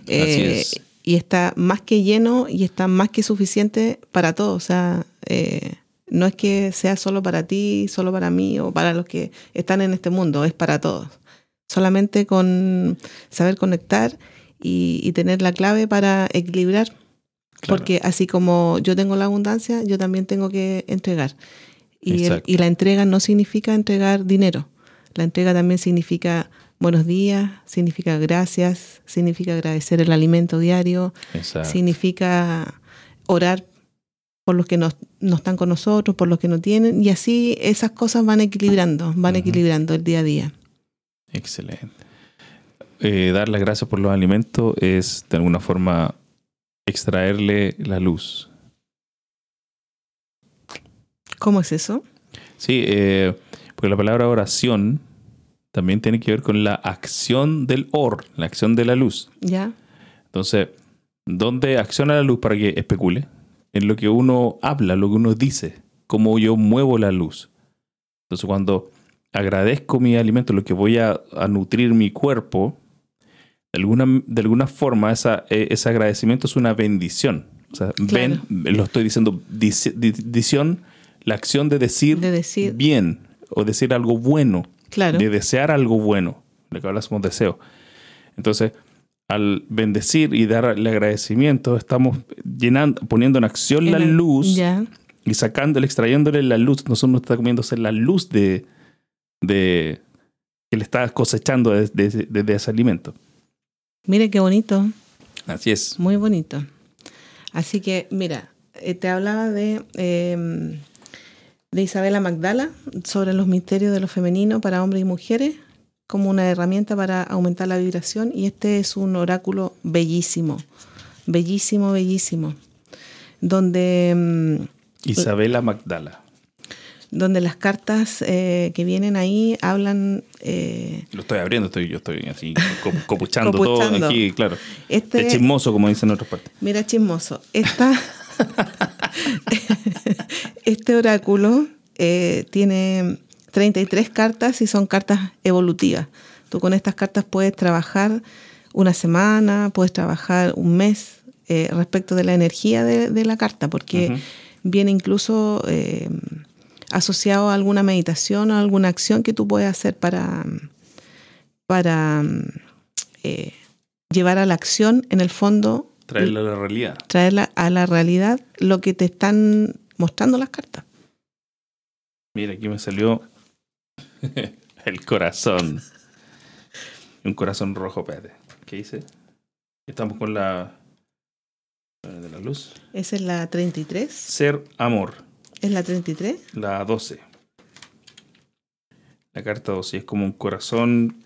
Eh, Así es. Y está más que lleno y está más que suficiente para todos. O sea, eh, no es que sea solo para ti, solo para mí o para los que están en este mundo, es para todos. Solamente con saber conectar y, y tener la clave para equilibrar. Claro. Porque así como yo tengo la abundancia, yo también tengo que entregar. Y, el- y la entrega no significa entregar dinero. La entrega también significa buenos días, significa gracias, significa agradecer el alimento diario, Exacto. significa orar por los que no, no están con nosotros, por los que no tienen. Y así esas cosas van equilibrando, van equilibrando el día a día. Excelente. Eh, dar las gracias por los alimentos es de alguna forma extraerle la luz. ¿Cómo es eso? Sí, eh, porque la palabra oración también tiene que ver con la acción del or, la acción de la luz. ¿Ya? Entonces, ¿dónde acciona la luz para que especule? En lo que uno habla, lo que uno dice, cómo yo muevo la luz. Entonces, cuando agradezco mi alimento, lo que voy a, a nutrir mi cuerpo, de alguna, de alguna forma esa, eh, ese agradecimiento es una bendición. O sea, Claro. ven, lo estoy diciendo, la acción de decir, De decir. bien o decir algo bueno Claro. de desear algo bueno, lo que hablamos deseo. Entonces, al bendecir y dar el agradecimiento, estamos llenando, poniendo en acción la el- luz y sacándole, extrayéndole la luz. Nosotros no está comiéndose la luz de, de que le está cosechando desde, desde ese alimento. Mire qué bonito. Así es. Muy bonito. Así que, mira, eh, te hablaba de, eh, de Isabela Magdala sobre los misterios de lo femenino para hombres y mujeres como una herramienta para aumentar la vibración y este es un oráculo bellísimo, bellísimo, bellísimo, donde, mm, Isabela Magdala. donde las cartas eh, que vienen ahí hablan... eh, Lo estoy abriendo, estoy, yo estoy así co- copuchando todo aquí, claro. este, De chismoso, como dicen en otras partes. Mira, chismoso. Esta, este oráculo eh, tiene 33 cartas y son cartas evolutivas. Tú con estas cartas puedes trabajar una semana, puedes trabajar un mes eh, respecto de la energía de, la carta, porque viene incluso eh, asociado a alguna meditación o alguna acción que tú puedes hacer para, para llevar a la acción, en el fondo... Traerla a la realidad. Traerla a la realidad lo que te están mostrando las cartas. Mira, aquí me salió el corazón. Un corazón rojo, espérate. ¿Qué dice? Estamos con la de la luz. Esa es la 33. Ser amor. ¿Es la 33? La 12. La carta 12 es como un corazón.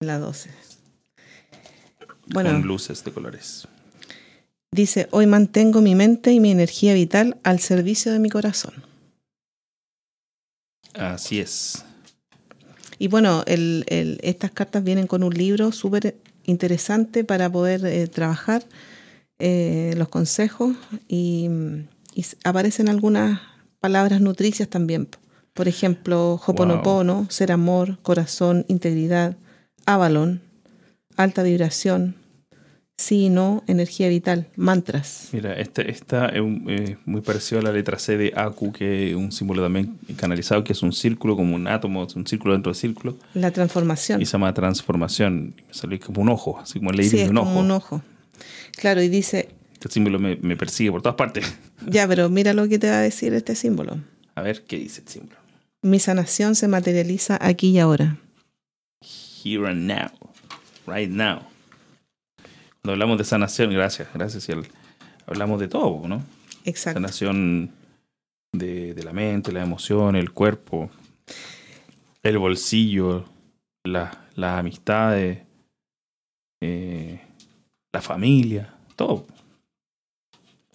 La 12 con luces de colores. Dice, hoy mantengo mi mente y mi energía vital al servicio de mi corazón. Así es. Y bueno, estas cartas vienen con un libro súper interesante para poder eh, trabajar eh, los consejos y, aparecen algunas palabras nutricias también. Por ejemplo, Hoponopono, ser amor, corazón, integridad, Avalon, alta vibración, sí no, energía vital, mantras. Mira, este, esta es muy parecido a la letra C de Aku, que es un símbolo también canalizado, que es un círculo, como un átomo, un círculo dentro del círculo. La transformación. Y se llama transformación. Me salió como un ojo, así como el iris sí, es de un como ojo. un ojo. Claro, y dice... Este símbolo me, me persigue por todas partes. Ya, pero mira lo que te va a decir este símbolo. A ver, ¿qué dice el símbolo? Mi sanación se materializa aquí y ahora. Here and now right now. Cuando hablamos de sanación, gracias, gracias, hablamos de todo, ¿no? Exacto. Sanación de, la mente, la emoción, el cuerpo, el bolsillo, las amistades, eh, la familia, todo.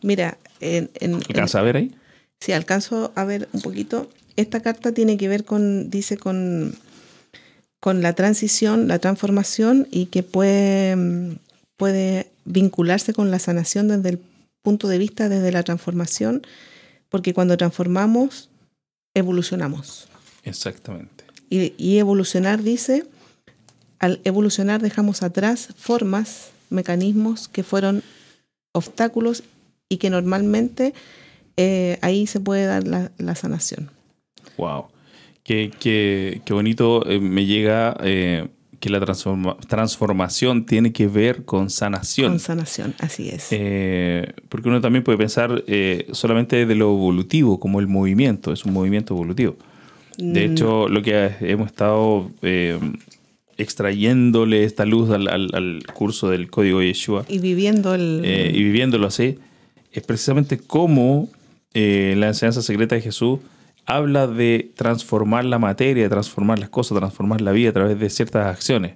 Mira, en, ¿alcanza a ver ahí? Sí, alcanzo a ver un poquito. Esta carta tiene que ver con, dice, con con la transición, la transformación y que puede, puede vincularse con la sanación desde el punto de vista, desde la transformación, porque cuando transformamos, evolucionamos. Exactamente. Y, evolucionar dice, al evolucionar dejamos atrás formas, mecanismos que fueron obstáculos y que normalmente eh, ahí se puede dar la, la sanación. Wow. Qué, qué, qué bonito eh, me llega eh, que la transformación tiene que ver con sanación. Con sanación, así es. Eh, porque uno también puede pensar solamente de lo evolutivo, como el movimiento, es un movimiento evolutivo. De mm. hecho, lo que hemos estado extrayéndole esta luz al, al, curso del código de Yeshua. Y viviendo el... y viviéndolo así, es precisamente cómo la enseñanza secreta de Jesús habla de transformar la materia, transformar las cosas, transformar la vida a través de ciertas acciones.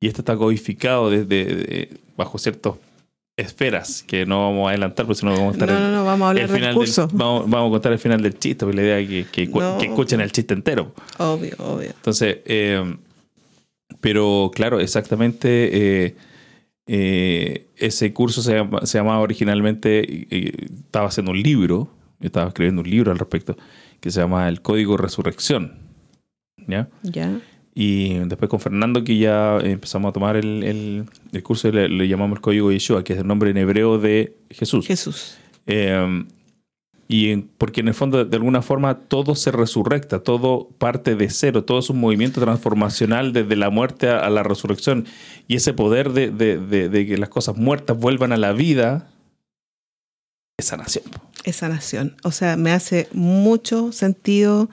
Y esto está codificado desde bajo ciertas esferas que no vamos a adelantar, porque si no vamos a estar. No, no, no, vamos a hablar del curso. vamos, a contar el final del chiste, porque la idea es que, que, escuchen el chiste entero. Obvio, obvio. Entonces, eh, pero claro, exactamente. Eh, eh, ese curso se, se llamaba originalmente, estaba haciendo un libro, estaba escribiendo un libro al respecto, que se llama el Código Resurrección. ¿Ya? Ya. Y después con Fernando, que ya empezamos a tomar el, curso, le, le, llamamos el Código Yeshua, que es el nombre en hebreo de Jesús. Jesús. Eh, y porque en el fondo, de alguna forma, todo se resurrecta, todo parte de cero, todo es un movimiento transformacional desde la muerte a, la resurrección. Y ese poder de, de, que las cosas muertas vuelvan a la vida es sanación esa nación. O sea, me hace mucho sentido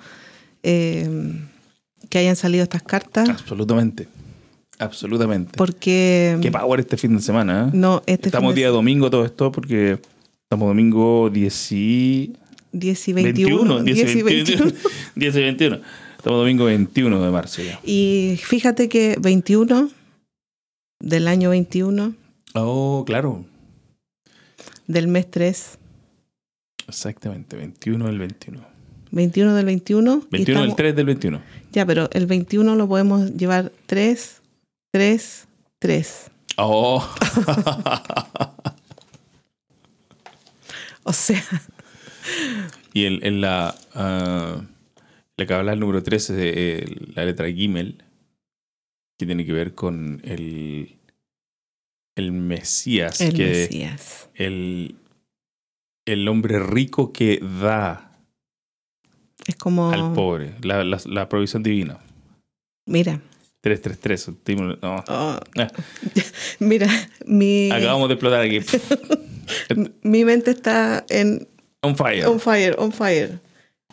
eh, que hayan salido estas cartas. Absolutamente. Absolutamente. Porque. Qué power este fin de semana. ¿eh? No, este Estamos día domingo todo esto porque estamos domingo 10 y. 10 y 21. 10 y 21. 10 y 21. Estamos domingo 21 de marzo ya. Y fíjate que 21 del año 21. Oh, claro. Del mes 3 Exactamente, 21 del 21. 21 del 21. 21 del 3 del 21. Ya, pero el 21 lo podemos llevar 3, 3, 3. Oh. O sea, Y en, en la. ah, la que habla el número 13, eh, la letra Gimel, que tiene que ver con el. El Mesías. el que, Mesías. El, el hombre rico que da Es como. al pobre. La, la, la provisión divina. Mira. 333. Dime- no. oh, mira, mi, acabamos de explotar aquí. mi mente está en On fire. on fire, on fire.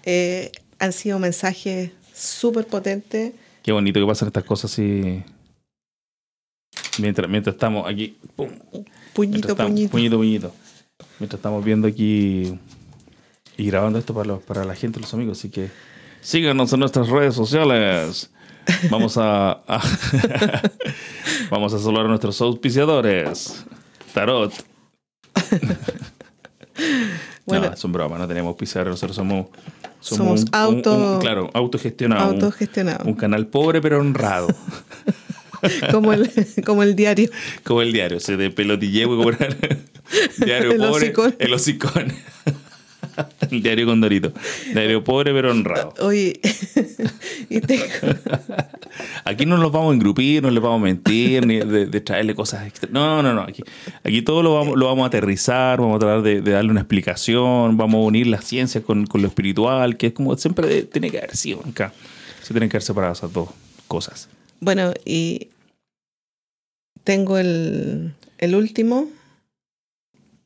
Eh, han sido mensajes súper potentes. Qué bonito que pasan estas cosas así. Mientras, mientras estamos aquí. pum, Puñito, estamos- puñito. puñito, puñito. Mientras estamos viendo aquí y grabando esto para, los- para la gente, los amigos. Así que síganos en nuestras redes sociales. Vamos a, a- vamos a saludar a nuestros auspiciadores. Tarot. Bueno. no, es un broma, no tenemos auspiciadores. Nosotros somos, Somos un- auto- un- claro, autogestionados. un- Autogestionado. un canal pobre pero honrado. Como el, como el diario. Como el diario, se de pelotilleo como el diario El pobre, hocicón. el hocicón. el diario Condorito. Diario pobre pero honrado. Oye, y tengo, Aquí no nos vamos a engrupir, no les vamos a mentir, ni de, de traerle cosas extra. No, no, no. Aquí, aquí todo lo vamos, lo vamos a aterrizar, vamos a tratar de, de darle una explicación, vamos a unir la ciencia con, con lo espiritual, que es como siempre de- tiene que haber sido acá. Se tienen que haber separado esas dos cosas. Bueno, y tengo el, el último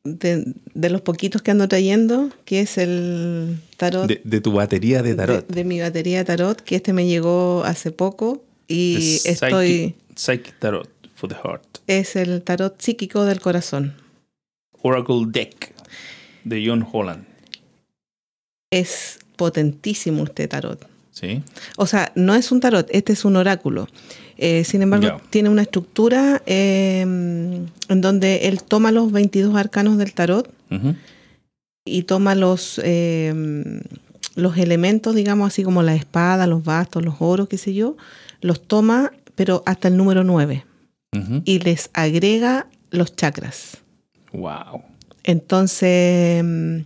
de, de los poquitos que ando trayendo, que es el tarot De, de tu batería de tarot. De, de mi batería de tarot, que este me llegó hace poco y The estoy... Psychic, Psychic Tarot for the Heart. Es el tarot psíquico del corazón. Oracle Deck de John Holland. Es potentísimo este tarot. ¿Sí? O sea, no es un tarot, este es un oráculo. Eh, sin embargo, tiene una estructura eh, en donde él toma los 22 arcanos del tarot y toma los, eh, los elementos, digamos así como la espada, los bastos, los oros, qué sé yo, los toma, pero hasta el número 9 Ujú. y les agrega los chakras. Wow. Entonces, mm,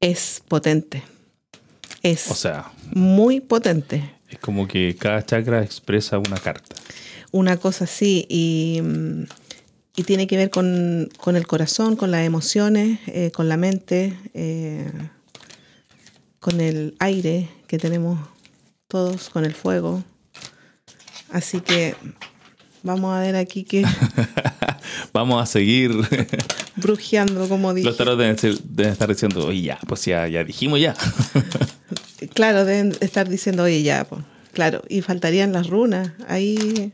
es potente. Es O sea, muy potente. es como que cada chakra expresa una carta. Una cosa así. Y, y tiene que ver con, con el corazón, con las emociones, eh, con la mente, eh, con el aire que tenemos todos, con el fuego. Así que vamos a ver aquí que Vamos a seguir. brujeando, como dije. Los tarot deben, ser- deben estar diciendo, oye, ya, pues ya, ya dijimos ya. Claro, deben estar diciendo, oye, ya, pues. Claro, y faltarían las runas. Ahí.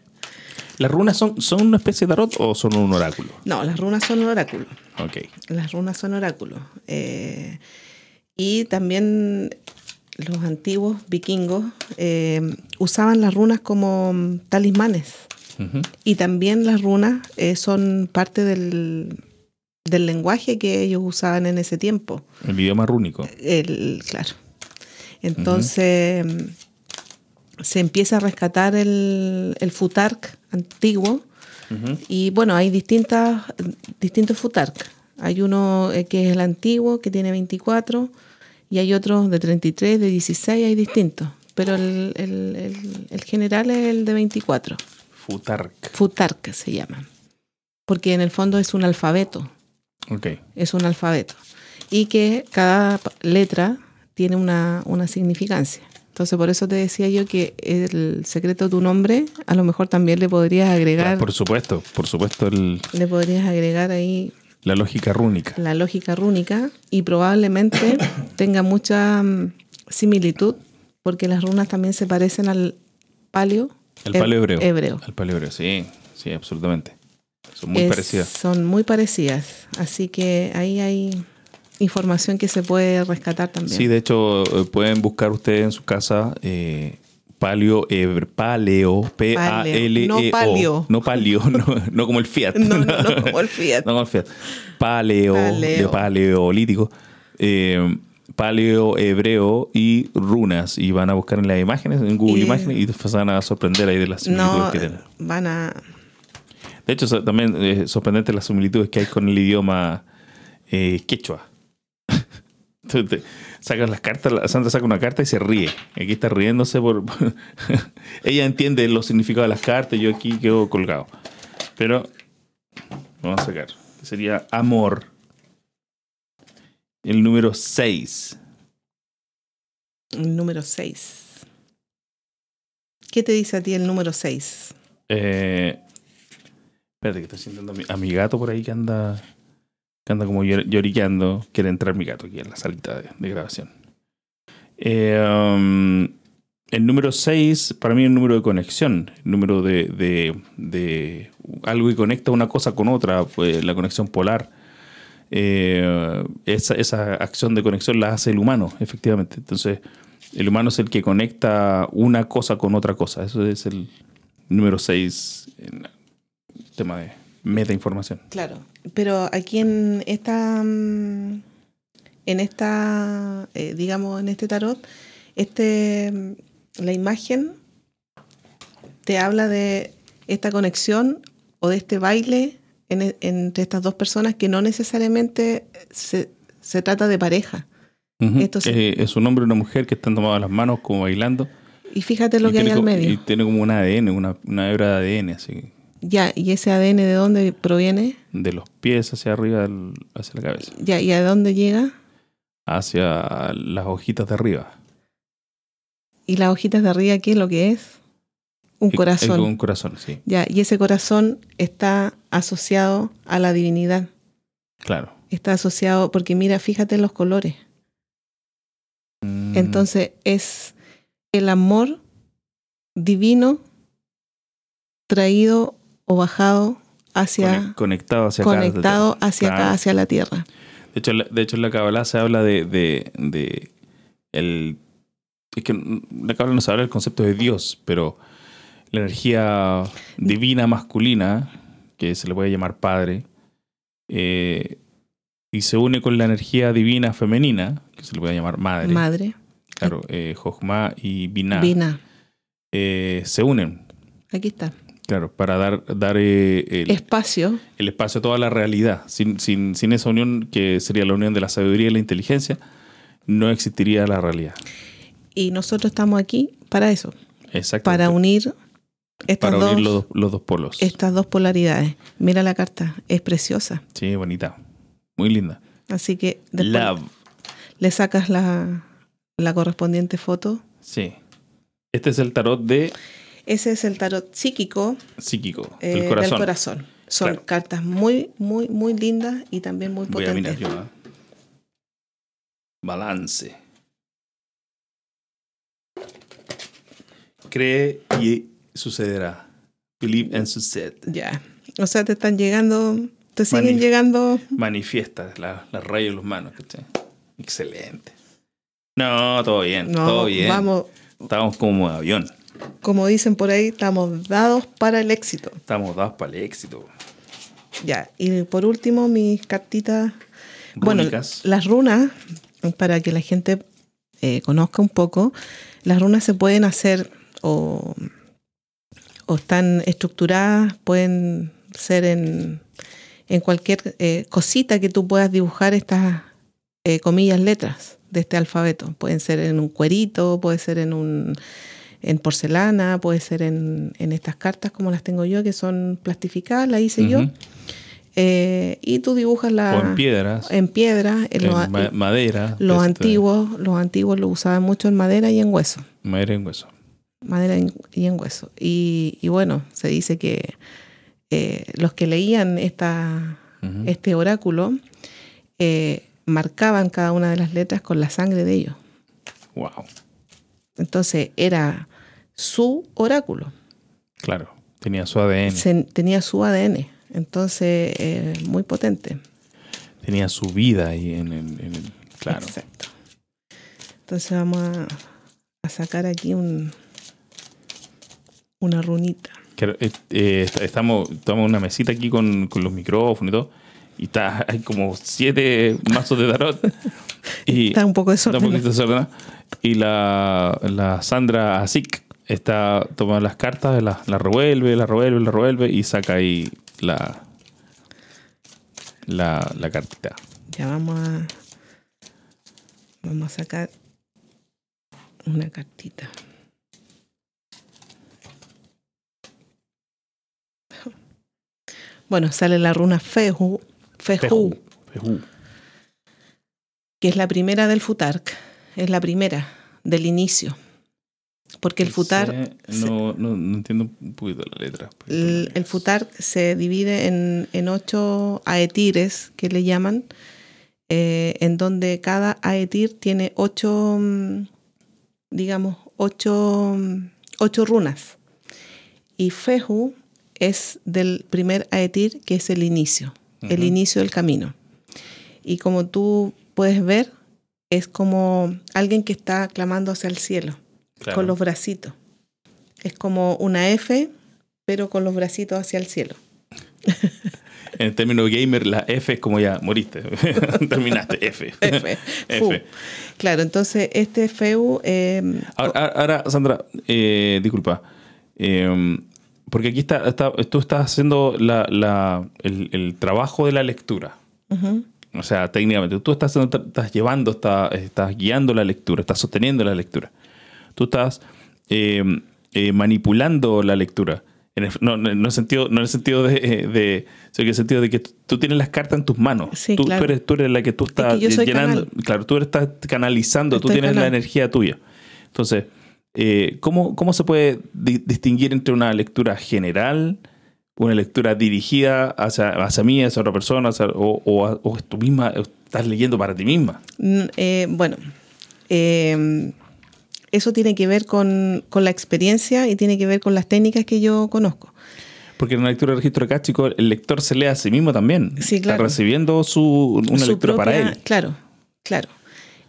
¿Las runas son, son una especie de tarot o son un oráculo? No, las runas son oráculos. Ok. Las runas son oráculos. Eh, y también los antiguos vikingos eh, usaban las runas como talismanes. Y también las runas eh, son parte del, del lenguaje que ellos usaban en ese tiempo. El idioma rúnico. El, claro. Entonces mm, se empieza a rescatar el, el futark antiguo. Y bueno, hay distintas, distintos futark. Hay uno eh, que es el antiguo, que tiene 24, y hay otros de 33, de 16, hay distintos. Pero el, el- el- el general es el de 24. Futark. Futark se llama. Porque en el fondo es un alfabeto. Ok. Es un alfabeto. Y que cada letra tiene una, una significancia. Entonces, por eso te decía yo que el secreto de tu nombre, a lo mejor también le podrías agregar, Por supuesto, por supuesto, el- le podrías agregar ahí la lógica rúnica. la lógica rúnica y probablemente tenga mucha mm, similitud porque las runas también se parecen al palio El he- paleo hebreo. hebreo. El paleo hebreo, sí, sí, absolutamente. Son muy Es- parecidas. Son muy parecidas, así que ahí hay información que se puede rescatar también. Sí, de hecho, eh, pueden buscar ustedes en su casa eh, paleo, hebr- paleo, P-A-L-E-O. No palio. No palio, no, no como el Fiat. No, no, no, como el Fiat. No como el Fiat. Paleo, Paleo. de paleolítico. Eh, paleo hebreo y runas. Y van a buscar en las imágenes, en Google Imágenes, y se van a sorprender ahí de las similitudes no, que tienen. van a... De hecho, también es sorprendente las similitudes que hay con el idioma eh, quechua. Sacas las cartas, la Sandra saca una carta y se ríe. Aquí está riéndose por... Ella entiende los significados de las cartas, yo aquí quedo colgado. Pero vamos a sacar. Sería amor. El número 6. El número 6. ¿Qué te dice a ti el número 6? Eh, espérate que estoy sintiendo a mi, gato por ahí que anda, anda como llor- lloriqueando. Quiere entrar mi gato aquí en la salita de, grabación. Eh, um, el número 6 para mí es el número de conexión, el número de, de- de algo que conecta una cosa con otra, pues, la conexión polar. Eh, esa, esa acción de conexión la hace el humano, efectivamente. Entonces, el humano es el que conecta una cosa con otra cosa. Eso es el número 6 en el tema de metainformación. Claro, pero aquí en esta, mm, en esta, eh, digamos, en este tarot, este, mm, la imagen te habla de esta conexión o de este baile en- e, entre estas dos personas que no necesariamente se, se trata de pareja. Ujú. Esto sí. Eh, es un hombre y una mujer que están tomadas las manos como bailando. Y fíjate lo y que hay al co- Y medio. tiene como un ADN, una, una hebra de ADN, así, Ya, ¿y ese ADN de dónde proviene? de los pies hacia arriba, del- hacia la cabeza, Ya, ¿y a dónde llega? hacia las hojitas de arriba. ¿Y las hojitas de arriba qué es lo que es? Un corazón. y Un corazón, sí, Ya, y ese corazón está asociado a la divinidad. claro. Está asociado, porque mira, fíjate en los colores. Mm, Entonces es el amor divino traído o bajado hacia, cone- conectado hacia acá. conectado hacia Claro. acá, hacia la tierra. De hecho, de hecho en la Kabbalah se habla de, de, de el es que en la Kabbalah no se habla del concepto de Dios, pero la energía divina masculina, que se le puede llamar padre, eh, y se une con la energía divina femenina, que se le puede llamar madre, Madre, claro, eh, Jochma y Binah, Vina. eh, se unen, Aquí está. Claro, para dar, dar eh, el, Espacio. el espacio a toda la realidad. Sin, sin, sin esa unión, que sería la unión de la sabiduría y la inteligencia, no existiría la realidad. Y nosotros estamos aquí para eso, Exacto. para unir estas, Para dos, unir los, dos- los dos polos. estas dos polaridades. Mira la carta, es preciosa. Sí, bonita. Muy linda. Así que después Love. le sacas la, la correspondiente foto. Sí. Este es el tarot de Ese es el tarot psíquico psíquico, eh, del corazón. del corazón. Son Claro. cartas muy, muy, muy lindas y también muy Voy a mirar yo. ¿ah? Balance. Cree y sucederá. Believe and sucede. Ya. O sea, te están llegando, te siguen Manif- llegando. Manifiesta la, la raya de los manos. ¿cachai? Excelente. No, todo bien. No, todo bien. vamos, Estamos como avión. Como dicen por ahí, estamos dados para el éxito. Estamos dados para el éxito. Ya. Y por último, mis cartitas. Bueno, Rúnicas. las runas, para que la gente eh, conozca un poco, las runas se pueden hacer o, o están estructuradas, pueden ser en, en cualquier eh, cosita que tú puedas dibujar estas eh, comillas letras de este alfabeto. Pueden ser en un cuerito, puede ser en un en porcelana, puede ser en, en estas cartas como las tengo yo, que son plastificadas, las hice yo. Eh, y tú dibujas la, O en piedras. en piedra, en en ma- madera. los este, antiguos, los antiguos lo usaban mucho en madera y en hueso. Madera en hueso. Madera y en hueso. Y, y bueno, se dice que eh, los que leían esta, este oráculo eh, marcaban cada una de las letras con la sangre de ellos. Wow. Entonces era su oráculo. Claro. Tenía su ADN. Se- tenía su ADN. Entonces, eh, muy potente. Tenía su vida ahí en el. en el- claro. Exacto. Entonces vamos a, a sacar aquí un, una runita. Eh, eh, est- estamos, estamos en una mesita aquí con, con los micrófonos y todo. Y está, hay como siete mazos de tarot. Y Está un poco está un desordenado. poquito desordenado. Y la, la Sandra Asik está tomando las cartas, las la revuelve, la revuelve, la revuelve y saca ahí la, la, la cartita. Ya vamos a, Vamos a sacar una cartita. Bueno, sale la runa Fehu, Fejú. Fejú. que es la primera del Futark. Es la primera del inicio. Porque el Futar, No, no, no entiendo un poquito la letra. el, el Futark se divide en, en ocho aetires, que le llaman, eh, en donde cada aetir tiene ocho, mm, digamos, ocho, mm, ocho runas. Y Fehu es del primer aetir, que es el inicio, el inicio del camino. Y como tú puedes ver, es como alguien que está clamando hacia el cielo, Claro. con los bracitos. Es como una F, pero con los bracitos hacia el cielo. En el término gamer, la F es como ya moriste. Terminaste, F. F. Claro, entonces este Feu... eh, Ahora, ahora, Sandra, eh, disculpa. Eh, porque aquí está, está- tú estás haciendo la- la- el, el trabajo de la lectura. O sea, técnicamente, tú estás, haciendo- estás llevando, estás, estás guiando la lectura, estás sosteniendo la lectura. Tú estás eh, eh, manipulando la lectura. En el, no, no en el sentido, no en el sentido de, de sino que en el sentido de que tú tienes las cartas en tus manos. Sí, tú, claro. tú eres, tú eres la que tú estás que llenando. canal. Claro, tú estás canalizando, tú tienes la energía tuya. Entonces, eh, ¿cómo, ¿cómo se puede di- distinguir entre una lectura general, una lectura dirigida hacia, hacia mí, hacia otra persona, hacia- o, o, o tú misma, estás leyendo para ti misma? mm, eh, bueno, eh, eso tiene que ver con, con la experiencia y tiene que ver con las técnicas que yo conozco. Porque en una lectura de registro acástico, el lector se lee a sí mismo también. Sí, claro. Está recibiendo su, una Su lectura para él. Claro, claro.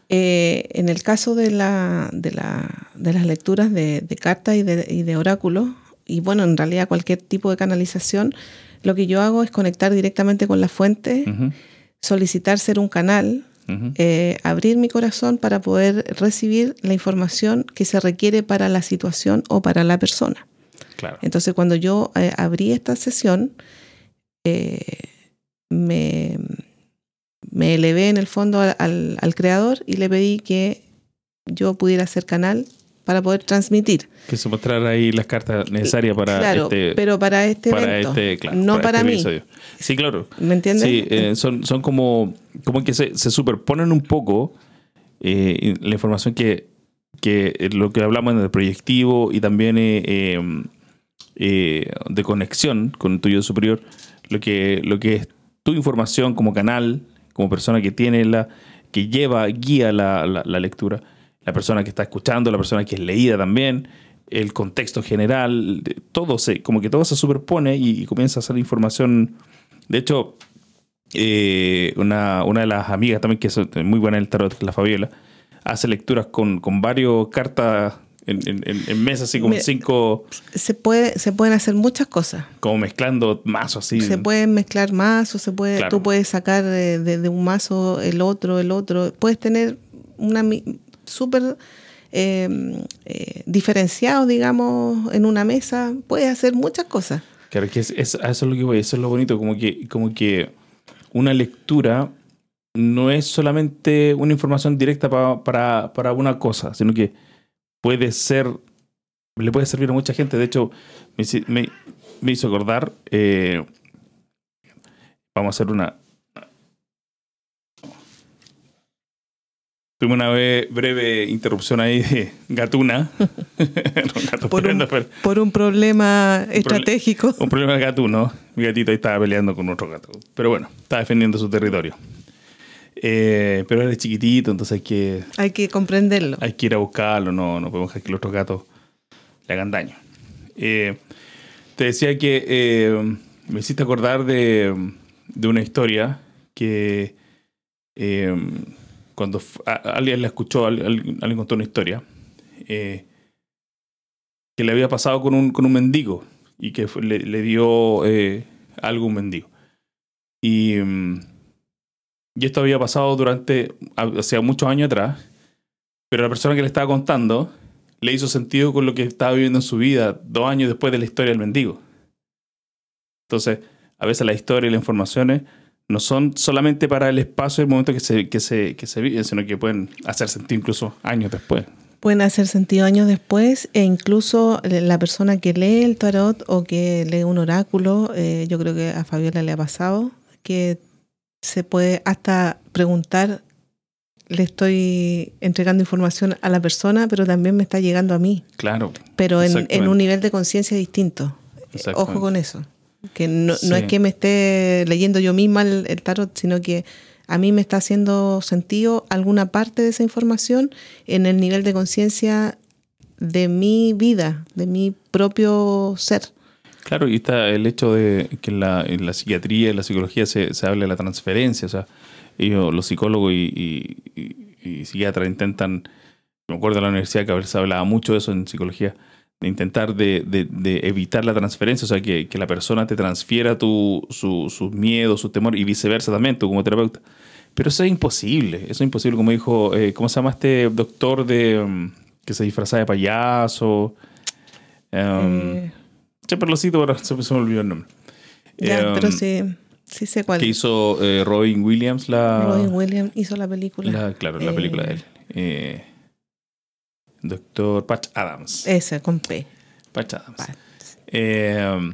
Eh, en el caso de, la, de, la- de las lecturas de, de cartas y de, y de oráculos, y bueno, en realidad cualquier tipo de canalización, lo que yo hago es conectar directamente con la fuente, solicitar ser un canal, eh, abrir mi corazón para poder recibir la información que se requiere para la situación o para la persona. Claro. Entonces, cuando yo eh, abrí esta sesión, eh, me, me elevé en el fondo al, al- al creador y le pedí que yo pudiera ser canal para poder transmitir. Que se mostrara ahí las cartas necesarias para claro, este, pero para este para evento, este, claro, no para, este mí. episodio. Sí, claro. ¿Me entiendes? Sí, eh, son, son como, como que se, se superponen un poco eh, la información que, que lo que hablamos en el proyectivo y también eh, eh, eh, de conexión con tu yo superior, lo que, lo que es tu información como canal, como persona que tiene la, que lleva, guía la, la- la lectura, la persona que está escuchando, la persona que es leída también, el contexto general, todo se, como que todo se superpone y, y comienza a salir información. De hecho, eh, una, una de las amigas también, que es muy buena en el tarot, la Fabiola, hace lecturas con, con varios cartas en, en, en- en mesas, así como Mira, cinco, Se, puede, se pueden hacer muchas cosas. como mezclando mazos así. Se pueden mezclar mazos, se puede, Claro. tú puedes sacar de, de- de un mazo el otro, el otro. Puedes tener una súper eh, eh, diferenciado, digamos, en una mesa. Puedes hacer muchas cosas. Claro, que es, eso es lo que voy, eso es lo bonito, como que, como que una lectura no es solamente una información directa pa- para, para una cosa, sino que puede ser, le puede servir a mucha gente. De hecho, me hizo acordar, eh, vamos a hacer una... Tuvimos una bre- breve interrupción ahí de gatuna. Por un, pero- por un problema estratégico. un problema de gatuno. Mi gatito ahí estaba peleando con otro gato. Pero bueno, está defendiendo su territorio. Eh, pero él es chiquitito, entonces hay que, Hay que comprenderlo. hay que ir a buscarlo. No, no podemos dejar que los otros gatos le hagan daño. Eh, te decía que eh, me hiciste acordar de, de una historia que eh, cuando alguien la escuchó, al- al- alguien contó una historia eh, que le había pasado con un, con un mendigo y que le, le dio eh, algo a un mendigo. Y, mm, y esto había pasado durante, hace muchos años atrás, pero la persona que le estaba contando le hizo sentido con lo que estaba viviendo en su vida dos años después de la historia del mendigo. Entonces, a veces la historia y las informaciones no son solamente para el espacio y el momento que se, que se, que se vive, sino que pueden hacer sentido incluso años después. Pueden hacer sentido años después e incluso la persona que lee el tarot o que lee un oráculo, eh, yo creo que a Fabiola le ha pasado, que se puede hasta preguntar, le estoy entregando información a la persona, pero también me está llegando a mí. Claro. Pero en, en un nivel de conciencia distinto. Ojo con eso. Que no, no, es que me esté leyendo yo misma el, el tarot, sino que a mí me está haciendo sentido alguna parte de esa información en el nivel de conciencia de mi vida, de mi propio ser. Claro, y está el hecho de que en la, en la psiquiatría y la psicología se, se habla de la transferencia, o sea, ellos, los psicólogos y, y, psiquiatras intentan, me acuerdo en la universidad que a veces hablaba mucho de eso en psicología, de intentar de, de, evitar la transferencia, o sea, que, que la persona te transfiera tu, su, sus miedos, sus temores y viceversa también, tú como terapeuta. Pero eso es imposible, eso es imposible, como dijo, eh, ¿cómo se llama este doctor de um, que se disfrazaba de payaso? Um, eh. Siempre lo cito, pero se me olvidó el nombre. Ya, pero um, sí, sí sé cuál. Que hizo eh, Robin Williams la... Robin Williams hizo la película. claro, la película de él. Doctor Patch Adams. Ese, con P. Patch Adams. Eh,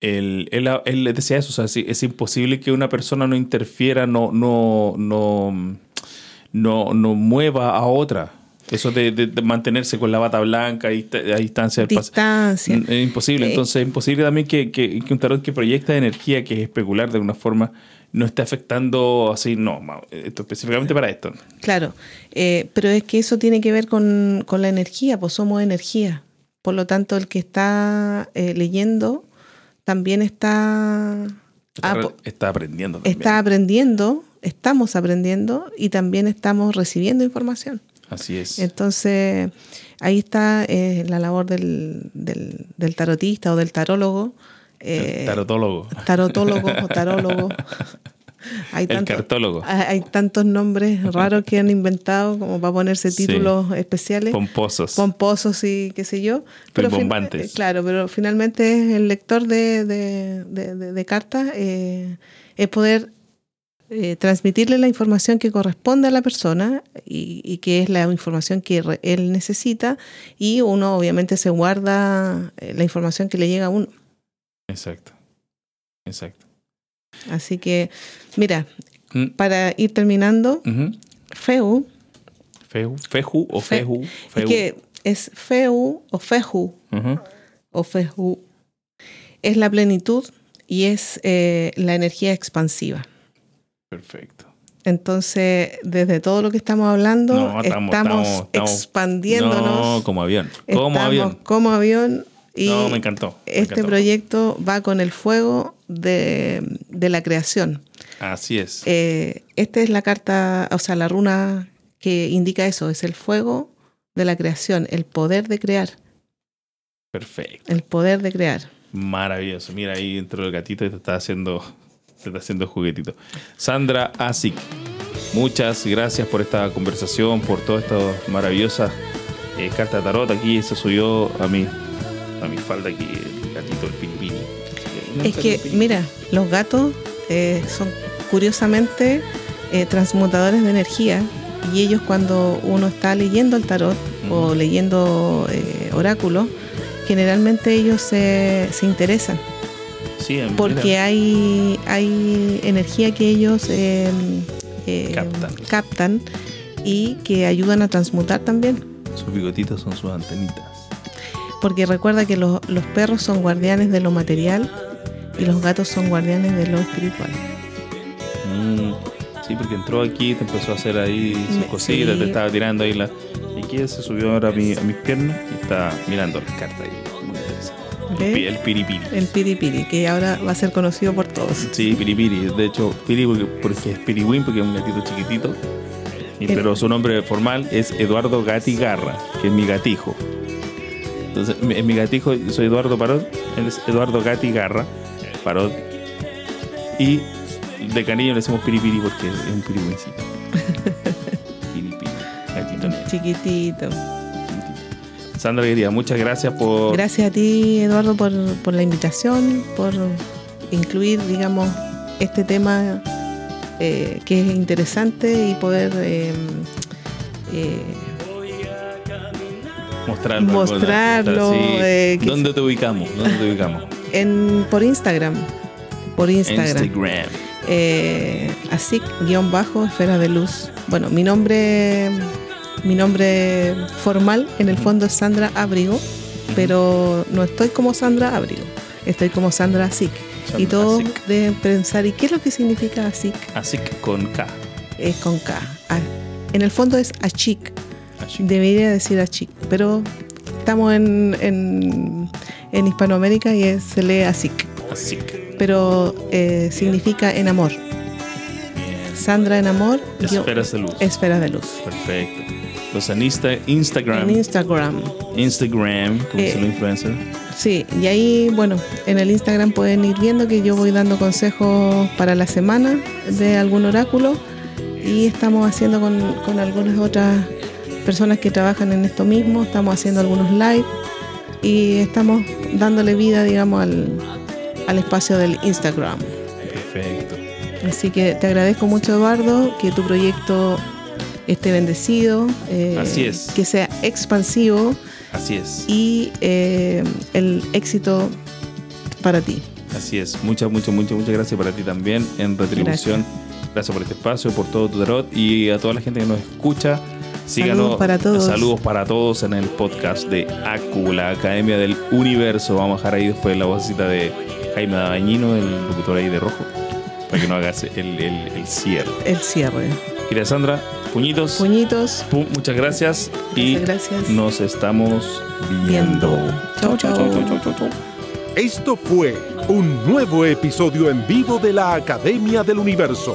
él, él, él, decía eso, o sea, es, imposible que una persona no interfiera, no, no, no, no, no mueva a otra. Eso de, mantenerse con la bata blanca a distancia. Distancia. Es imposible. Entonces es imposible también que, que, un tarot que proyecta energía, que es especular de alguna forma, no esté afectando así, no, esto específicamente para esto. Claro, eh, pero es que eso tiene que ver con, con, la energía, pues somos energía. Por lo tanto, el que está eh, leyendo también está... Está, aprendiendo. Está aprendiendo, estamos aprendiendo y también estamos recibiendo información. Así es. Entonces, ahí está eh, la labor del, del, tarotista o del tarólogo. Eh, tarotólogo. Tarotólogo o tarólogo. Hay el cartólogo. Hay tantos nombres raros que han inventado como para ponerse títulos especiales. Pomposos. Pomposos y qué sé yo. Pero bombantes. Eh, claro, pero finalmente es el lector de, de, de, cartas, eh, es poder eh, transmitirle la información que corresponde a la persona y, y, que es la información que él necesita y uno obviamente se guarda la información que le llega a uno. Exacto, exacto. Así que, mira, mm. para ir terminando, Feu. Feu, Feju o Feju. Es que es Feu o Feju. O Feju. Es la plenitud y es eh, la energía expansiva. Perfecto. Entonces, desde todo lo que estamos hablando, estamos, expandiéndonos. No, como avión. Como avión. Como avión y no, me encantó. este proyecto va con el fuego de, la creación. Así es. Eh, esta es la carta, o sea, la runa que indica eso, es el fuego de la creación, el poder de crear. Perfecto. El poder de crear. Maravilloso. Mira ahí dentro del gatito te está haciendo, te está haciendo juguetito. Sandra Asik, muchas gracias por esta conversación, por toda esta maravillosa eh, carta de tarot. Aquí se subió a mí a mi falda aquí el gatito, el piripiri. Es que, mira, los gatos eh, son curiosamente eh, transmutadores de energía y ellos cuando uno está leyendo el tarot o leyendo eh, oráculos, generalmente ellos se, se interesan. Sí, porque hay, hay energía que ellos captan. captan y que ayudan a transmutar también. Sus bigotitos son sus antenitas porque recuerda que los, perros son guardianes de lo material y los gatos son guardianes de lo espiritual. Mm, sí, porque entró aquí, te empezó a hacer ahí sus cositas, te estaba tirando ahí la... Y aquí se subió ahora a, mi, a mis piernas y está mirando las cartas ahí. El, piripiri. El piripiri, que ahora va a ser conocido por todos. Sí, piripiri. De hecho, piri porque, es piriwin, porque es un gatito chiquitito. pero su nombre formal es Eduardo Gati Garra, que es mi gatijo. Entonces, mi, mi gatijo, soy Eduardo Parot, él es Eduardo Gati Garra, Parot. Y de cariño le decimos piripiri porque es un piripincito. piripiri, gatito negro. Chiquitito. Sandra querida, muchas gracias por... Gracias a ti, Eduardo, por, por la invitación, por incluir, digamos, este tema eh, que es interesante y poder eh, eh, Mostrarlo. Mostrarlo, Sí. eh, ¿Dónde te ubicamos? ¿Dónde te ubicamos? en, por Instagram. Por Instagram. Instagram. Eh, así, guion bajo, esfera de luz. Bueno, mi nombre, mi nombre formal en el fondo es Sandra Abrigo, pero no estoy como Sandra Abrigo, estoy como Sandra. Sandra Y todos deben pensar, ¿y qué es lo que significa Asic? Así que con K. Es con K. Ah, En el fondo es Achic, Debería decir Achic, pero estamos en, en, en Hispanoamérica y es- se lee Así que. pero eh, significa en amor. Sandra en amor, yo- Esferas de luz. Esfera de luz. Perfecto. En Insta- Instagram. En Instagram. Instagram, como Eh, el influencer. Sí, y ahí, bueno, en el Instagram pueden ir viendo que yo voy dando consejos para la semana de algún oráculo y estamos haciendo con, con algunas otras personas que trabajan en esto mismo, estamos haciendo algunos live y estamos dándole vida, digamos, al, al espacio del Instagram. Perfecto. Así que te agradezco mucho, Eduardo, que tu proyecto esté bendecido, eh, Así es. que sea expansivo Así es. y eh, el éxito para ti. Así es. Muchas, muchas, muchas, muchas gracias para ti también en retribución. Gracias. por este espacio, por todo tu tarot y a toda la gente que nos escucha. Síganos. Saludos para todos. Saludos para todos en el podcast de ACU, la Academia del Universo. Vamos a dejar ahí después la vocecita de Jaime Dabañino, el locutor ahí de rojo, para que nos hagas el, el, el cierre. El cierre. Querida Sandra, puñitos. Puñitos. Pum, muchas gracias y Gracias, nos estamos viendo. Viendo. Chau, chau. Esto fue un nuevo episodio en vivo de la Academia del Universo